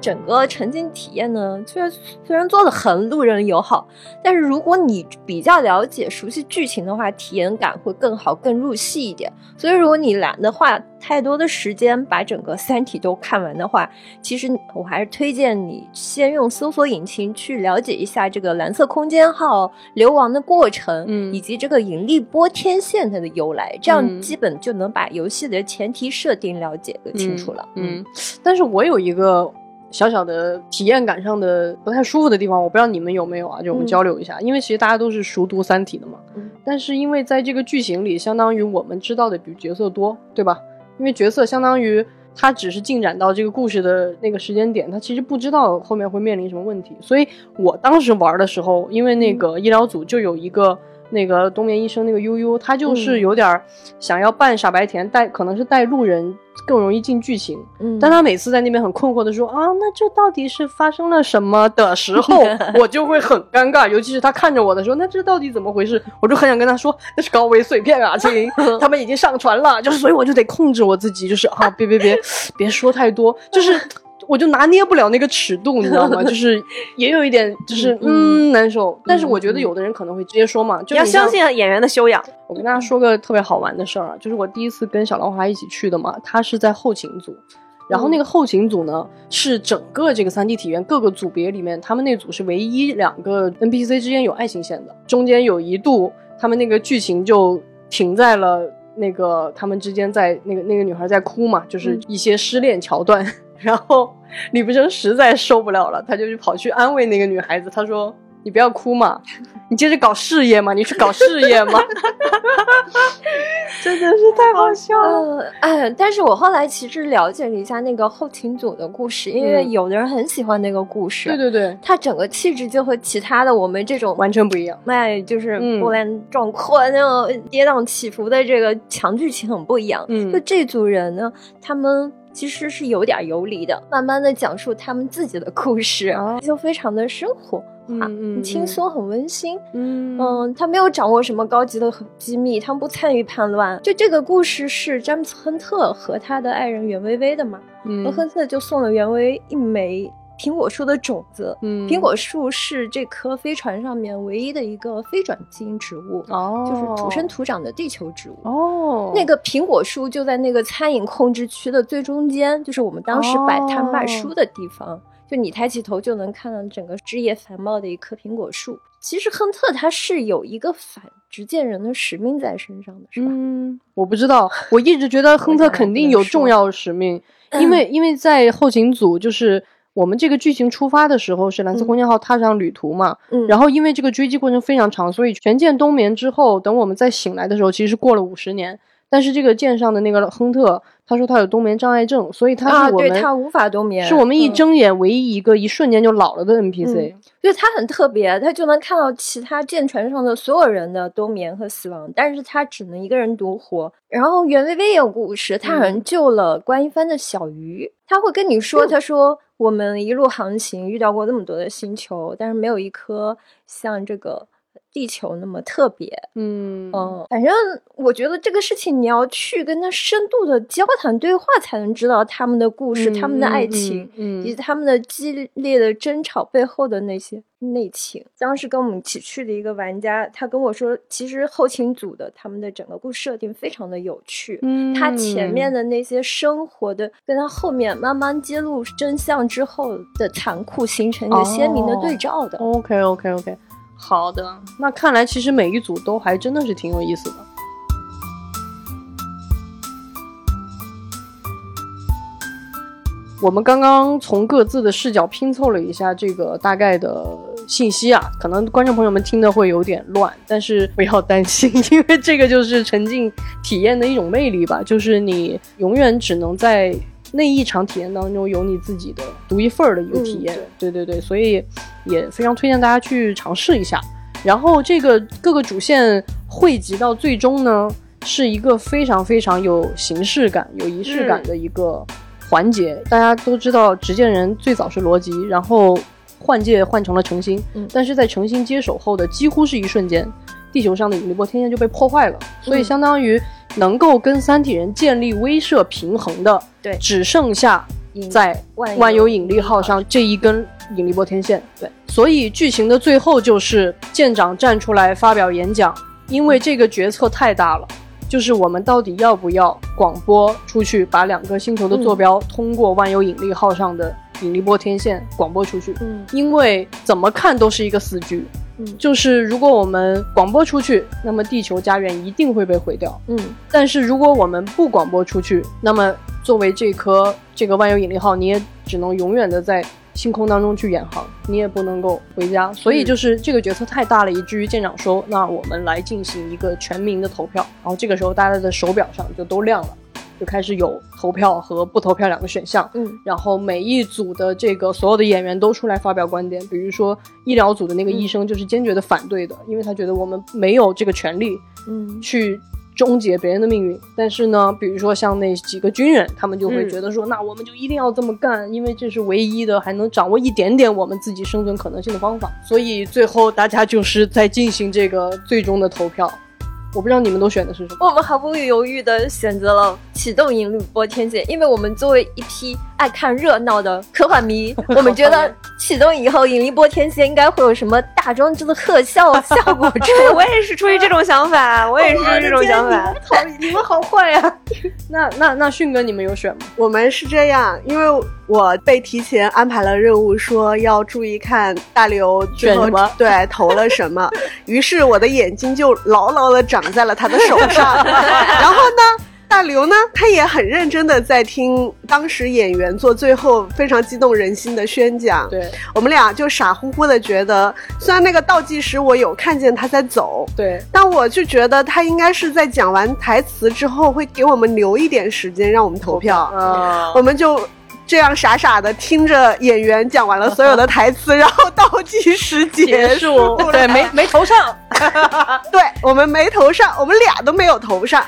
整个沉浸体验呢，虽然虽然做的很路人友好，但是如果你比较了解、熟悉剧情的话，体验感会更好、更入戏一点。所以，如果你懒得花太多的时间把整个《三体》都看完的话，其实我还是推荐你先用搜索引擎去了解一下这个蓝色空间号流亡的过程，嗯，以及这个引力波天线它的由来，这样基本就能把游戏的前提设定了解的清楚了。嗯，但是我有一个。小小的体验感上的不太舒服的地方，我不知道你们有没有啊？就我们交流一下，因为其实大家都是熟读《三体》的嘛，但是因为在这个剧情里，相当于我们知道的比角色多，对吧？因为角色相当于他只是进展到这个故事的那个时间点，他其实不知道后面会面临什么问题，所以我当时玩的时候，因为那个医疗组就有一个。那个冬眠医生那个悠悠，他就是有点想要扮傻白甜，带可能是带路人更容易进剧情。嗯，但他每次在那边很困惑的说啊，那这到底是发生了什么的时候，我就会很尴尬。尤其是他看着我的时候，那这到底怎么回事？我就很想跟他说，那是高危碎片啊，亲，他们已经上传了。就是所以我就得控制我自己，就是啊，别别别，别说太多，就是。我就拿捏不了那个尺度，你知道吗？就是也有一点，就是嗯难受。但是我觉得有的人可能会直接说嘛，就要相信演员的修养。我跟大家说个特别好玩的事儿啊，就是我第一次跟小浪花一起去的嘛，他是在后勤组，然后那个后勤组呢是整个这个三 D 体验各个组别里面，他们那组是唯一两个 NPC 之间有爱情线的。中间有一度，他们那个剧情就停在了那个他们之间在那个那个女孩在哭嘛，就是一些失恋桥段，然后。李不生实在受不了了，他就去跑去安慰那个女孩子。他说：“你不要哭嘛，你接着搞事业嘛，你去搞事业嘛。”真的是太好笑了。哎，但是我后来其实了解了一下那个后勤组的故事，因为有的人很喜欢那个故事。对对对，他整个气质就和其他的我们这种完全不一样。哎，就是波澜壮阔那种跌宕起伏的这个强剧情很不一样。嗯，就这组人呢，他们。其实是有点游离的，慢慢的讲述他们自己的故事，就非常的生活化，很轻松，很温馨。嗯嗯，他没有掌握什么高级的机密，他们不参与叛乱。就这个故事是詹姆斯亨特和他的爱人袁薇薇的嘛？嗯，亨特就送了袁薇一枚。苹果树的种子，嗯，苹果树是这颗飞船上面唯一的一个非转基因植物，哦，就是土生土长的地球植物，哦，那个苹果树就在那个餐饮控制区的最中间，就是我们当时摆摊卖书的地方，就你抬起头就能看到整个枝叶繁茂的一棵苹果树。其实亨特他是有一个反执剑人的使命在身上的，是吧？嗯，我不知道，我一直觉得亨特肯定有重要使命，因为因为在后勤组就是。我们这个剧情出发的时候是蓝色空间号踏上旅途嘛，嗯，然后因为这个追击过程非常长，所以全舰冬眠之后，等我们再醒来的时候，其实过了五十年。但是这个舰上的那个亨特，他说他有冬眠障碍症，所以他是我们他无法冬眠，是我们一睁眼唯一一个一瞬间就老了的 NPC。所以他很特别，他就能看到其他舰船上的所有人的冬眠和死亡，但是他只能一个人独活。然后袁薇薇有故事，他好像救了关一帆的小鱼，他会跟你说，他说我们一路航行遇到过那么多的星球，但是没有一颗像这个。地球那么特别，嗯嗯，反正我觉得这个事情你要去跟他深度的交谈对话，才能知道他们的故事、他们的爱情，以及他们的激烈的争吵背后的那些内情。当时跟我们一起去的一个玩家，他跟我说，其实后勤组的他们的整个故事设定非常的有趣，嗯，他前面的那些生活的，跟他后面慢慢揭露真相之后的残酷，形成一个鲜明的对照的。OK OK OK。好的，那看来其实每一组都还真的是挺有意思的。我们刚刚从各自的视角拼凑了一下这个大概的信息啊，可能观众朋友们听的会有点乱，但是不要担心，因为这个就是沉浸体验的一种魅力吧，就是你永远只能在。那一场体验当中有你自己的独一份儿的一个体验，对对对，所以也非常推荐大家去尝试一下。然后这个各个主线汇集到最终呢，是一个非常非常有形式感、有仪式感的一个环节。大家都知道，执剑人最早是罗辑，然后换界换成了诚心，但是在诚心接手后的几乎是一瞬间，地球上的引力波天线就被破坏了，所以相当于。能够跟三体人建立威慑平衡的，对，只剩下在万有引力号上这一根引力波天线。对，所以剧情的最后就是舰长站出来发表演讲，因为这个决策太大了，就是我们到底要不要广播出去，把两个星球的坐标通过万有引力号上的引力波天线广播出去？嗯，因为怎么看都是一个死局。就是如果我们广播出去，那么地球家园一定会被毁掉。嗯，但是如果我们不广播出去，那么作为这颗这个万有引力号，你也只能永远的在星空当中去远航，你也不能够回家。所以就是这个决策太大了，以至于舰长说：“那我们来进行一个全民的投票。”然后这个时候大家的手表上就都亮了。就开始有投票和不投票两个选项，嗯，然后每一组的这个所有的演员都出来发表观点，比如说医疗组的那个医生就是坚决的反对的，因为他觉得我们没有这个权利，嗯，去终结别人的命运。但是呢，比如说像那几个军人，他们就会觉得说，那我们就一定要这么干，因为这是唯一的还能掌握一点点我们自己生存可能性的方法。所以最后大家就是在进行这个最终的投票。我不知道你们都选的是什么？我们毫不犹豫的选择了启动引力波天线，因为我们作为一批爱看热闹的科幻迷，我们觉得启动以后引力波天线应该会有什么大装置的特效效果。对，我也是出于这种想法，我也是出于这种想法。好，你们好坏呀！那那那迅哥，你们有选吗？我们是这样，因为我被提前安排了任务，说要注意看大刘选什么，对，投了什么。于是我的眼睛就牢牢的长在了他的手上。然后呢，大刘呢，他也很认真的在听当时演员做最后非常激动人心的宣讲。对，我们俩就傻乎乎的觉得，虽然那个倒计时我有看见他在走，对，但我就觉得他应该是在讲完台词之后会给我们留一点时间让我们投票。嗯，我们就。这样傻傻的听着演员讲完了所有的台词，然后倒计时结束，对，没 没投上，对我们没投上，我们俩都没有投上。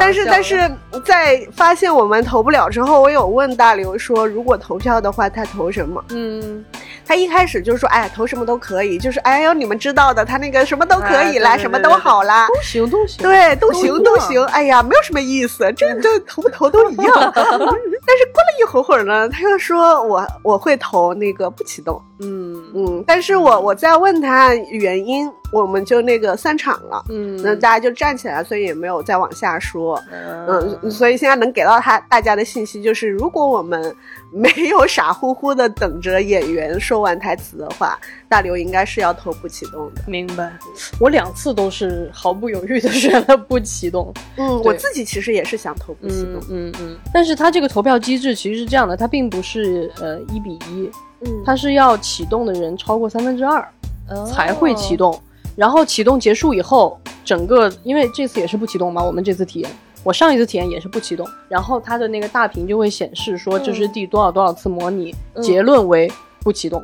但是但是在发现我们投不了之后，我有问大刘说，如果投票的话，他投什么？嗯。他一开始就说：“哎，投什么都可以，就是哎呦，你们知道的，他那个什么都可以啦，什么都好啦，都行都行，对，都行都行。哎呀，没有什么意思，这这投不投都一样。但是过了一会儿呢，他又说我我会投那个不启动。嗯嗯，但是我我在问他原因，我们就那个散场了。嗯，那大家就站起来，所以也没有再往下说。嗯，所以现在能给到他大家的信息就是，如果我们。没有傻乎乎的等着演员说完台词的话，大刘应该是要头部启动的。明白，我两次都是毫不犹豫的选了不启动。嗯，我自己其实也是想头部启动。嗯嗯，但是他这个投票机制其实是这样的，它并不是呃一比一，嗯，它是要启动的人超过三分之二才会启动，然后启动结束以后，整个因为这次也是不启动嘛，我们这次体验。我上一次体验也是不启动，然后它的那个大屏就会显示说这是第多少多少次模拟，结论为不启动。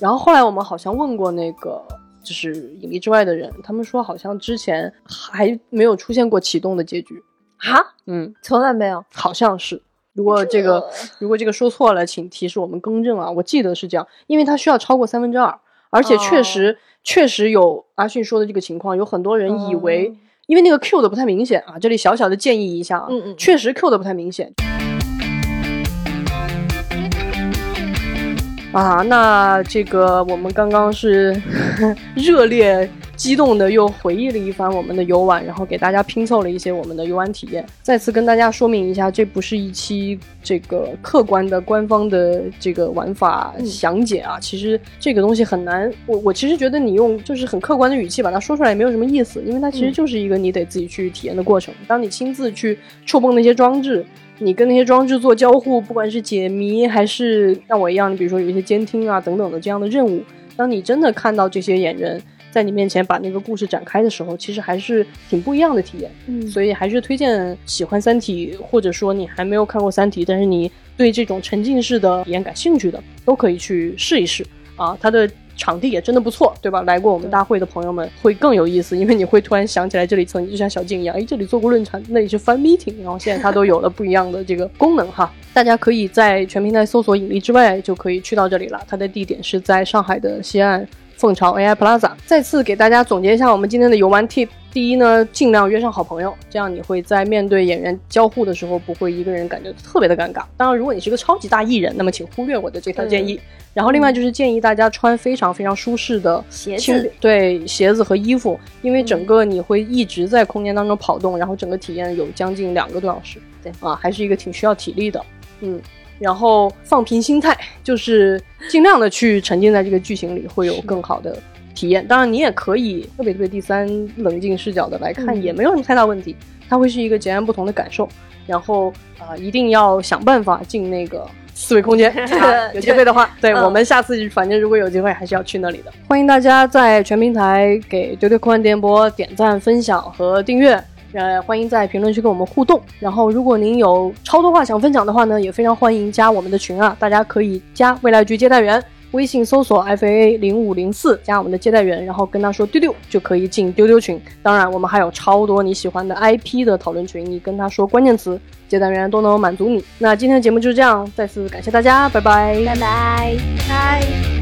然后后来我们好像问过那个就是引力之外的人，他们说好像之前还没有出现过启动的结局啊，嗯，从来没有，好像是。如果这个如果这个说错了，请提示我们更正啊。我记得是这样，因为它需要超过三分之二，而且确实确实有阿迅说的这个情况，有很多人以为。因为那个 Q 的不太明显啊，这里小小的建议一下啊，嗯嗯，确实 Q 的不太明显啊。那这个我们刚刚是 热烈。激动的又回忆了一番我们的游玩，然后给大家拼凑了一些我们的游玩体验。再次跟大家说明一下，这不是一期这个客观的官方的这个玩法详解啊。其实这个东西很难，我我其实觉得你用就是很客观的语气把它说出来也没有什么意思，因为它其实就是一个你得自己去体验的过程。当你亲自去触碰那些装置，你跟那些装置做交互，不管是解谜还是像我一样，你比如说有一些监听啊等等的这样的任务，当你真的看到这些演员。在你面前把那个故事展开的时候，其实还是挺不一样的体验。嗯，所以还是推荐喜欢《三体》，或者说你还没有看过《三体》，但是你对这种沉浸式的体验感兴趣的，都可以去试一试啊。它的场地也真的不错，对吧？来过我们大会的朋友们会更有意思，因为你会突然想起来这里曾经就像小静一样，哎，这里做过论坛，那里是 fan meeting，然后现在它都有了不一样的这个功能哈。大家可以在全平台搜索“引力之外”就可以去到这里了。它的地点是在上海的西岸。凤巢 AI Plaza，再次给大家总结一下我们今天的游玩 tip。第一呢，尽量约上好朋友，这样你会在面对演员交互的时候不会一个人感觉特别的尴尬。当然，如果你是个超级大艺人，那么请忽略我的这条建议。然后，另外就是建议大家穿非常非常舒适的鞋子，对鞋子和衣服，因为整个你会一直在空间当中跑动，然后整个体验有将近两个多小时。对啊，还是一个挺需要体力的。嗯。然后放平心态，就是尽量的去沉浸在这个剧情里，会有更好的体验。当然，你也可以特别特别第三冷静视角的来看，也没有什么太大问题。它会是一个截然不同的感受。然后啊，一定要想办法进那个四维空间。有机会的话，对我们下次反正如果有机会，还是要去那里的。欢迎大家在全平台给丢丢科幻电波点赞、分享和订阅。呃，欢迎在评论区跟我们互动。然后，如果您有超多话想分享的话呢，也非常欢迎加我们的群啊！大家可以加未来局接待员，微信搜索 F A A 零五零四，加我们的接待员，然后跟他说丢丢就可以进丢丢群。当然，我们还有超多你喜欢的 IP 的讨论群，你跟他说关键词，接待员都能满足你。那今天的节目就是这样，再次感谢大家，拜拜，拜拜，拜。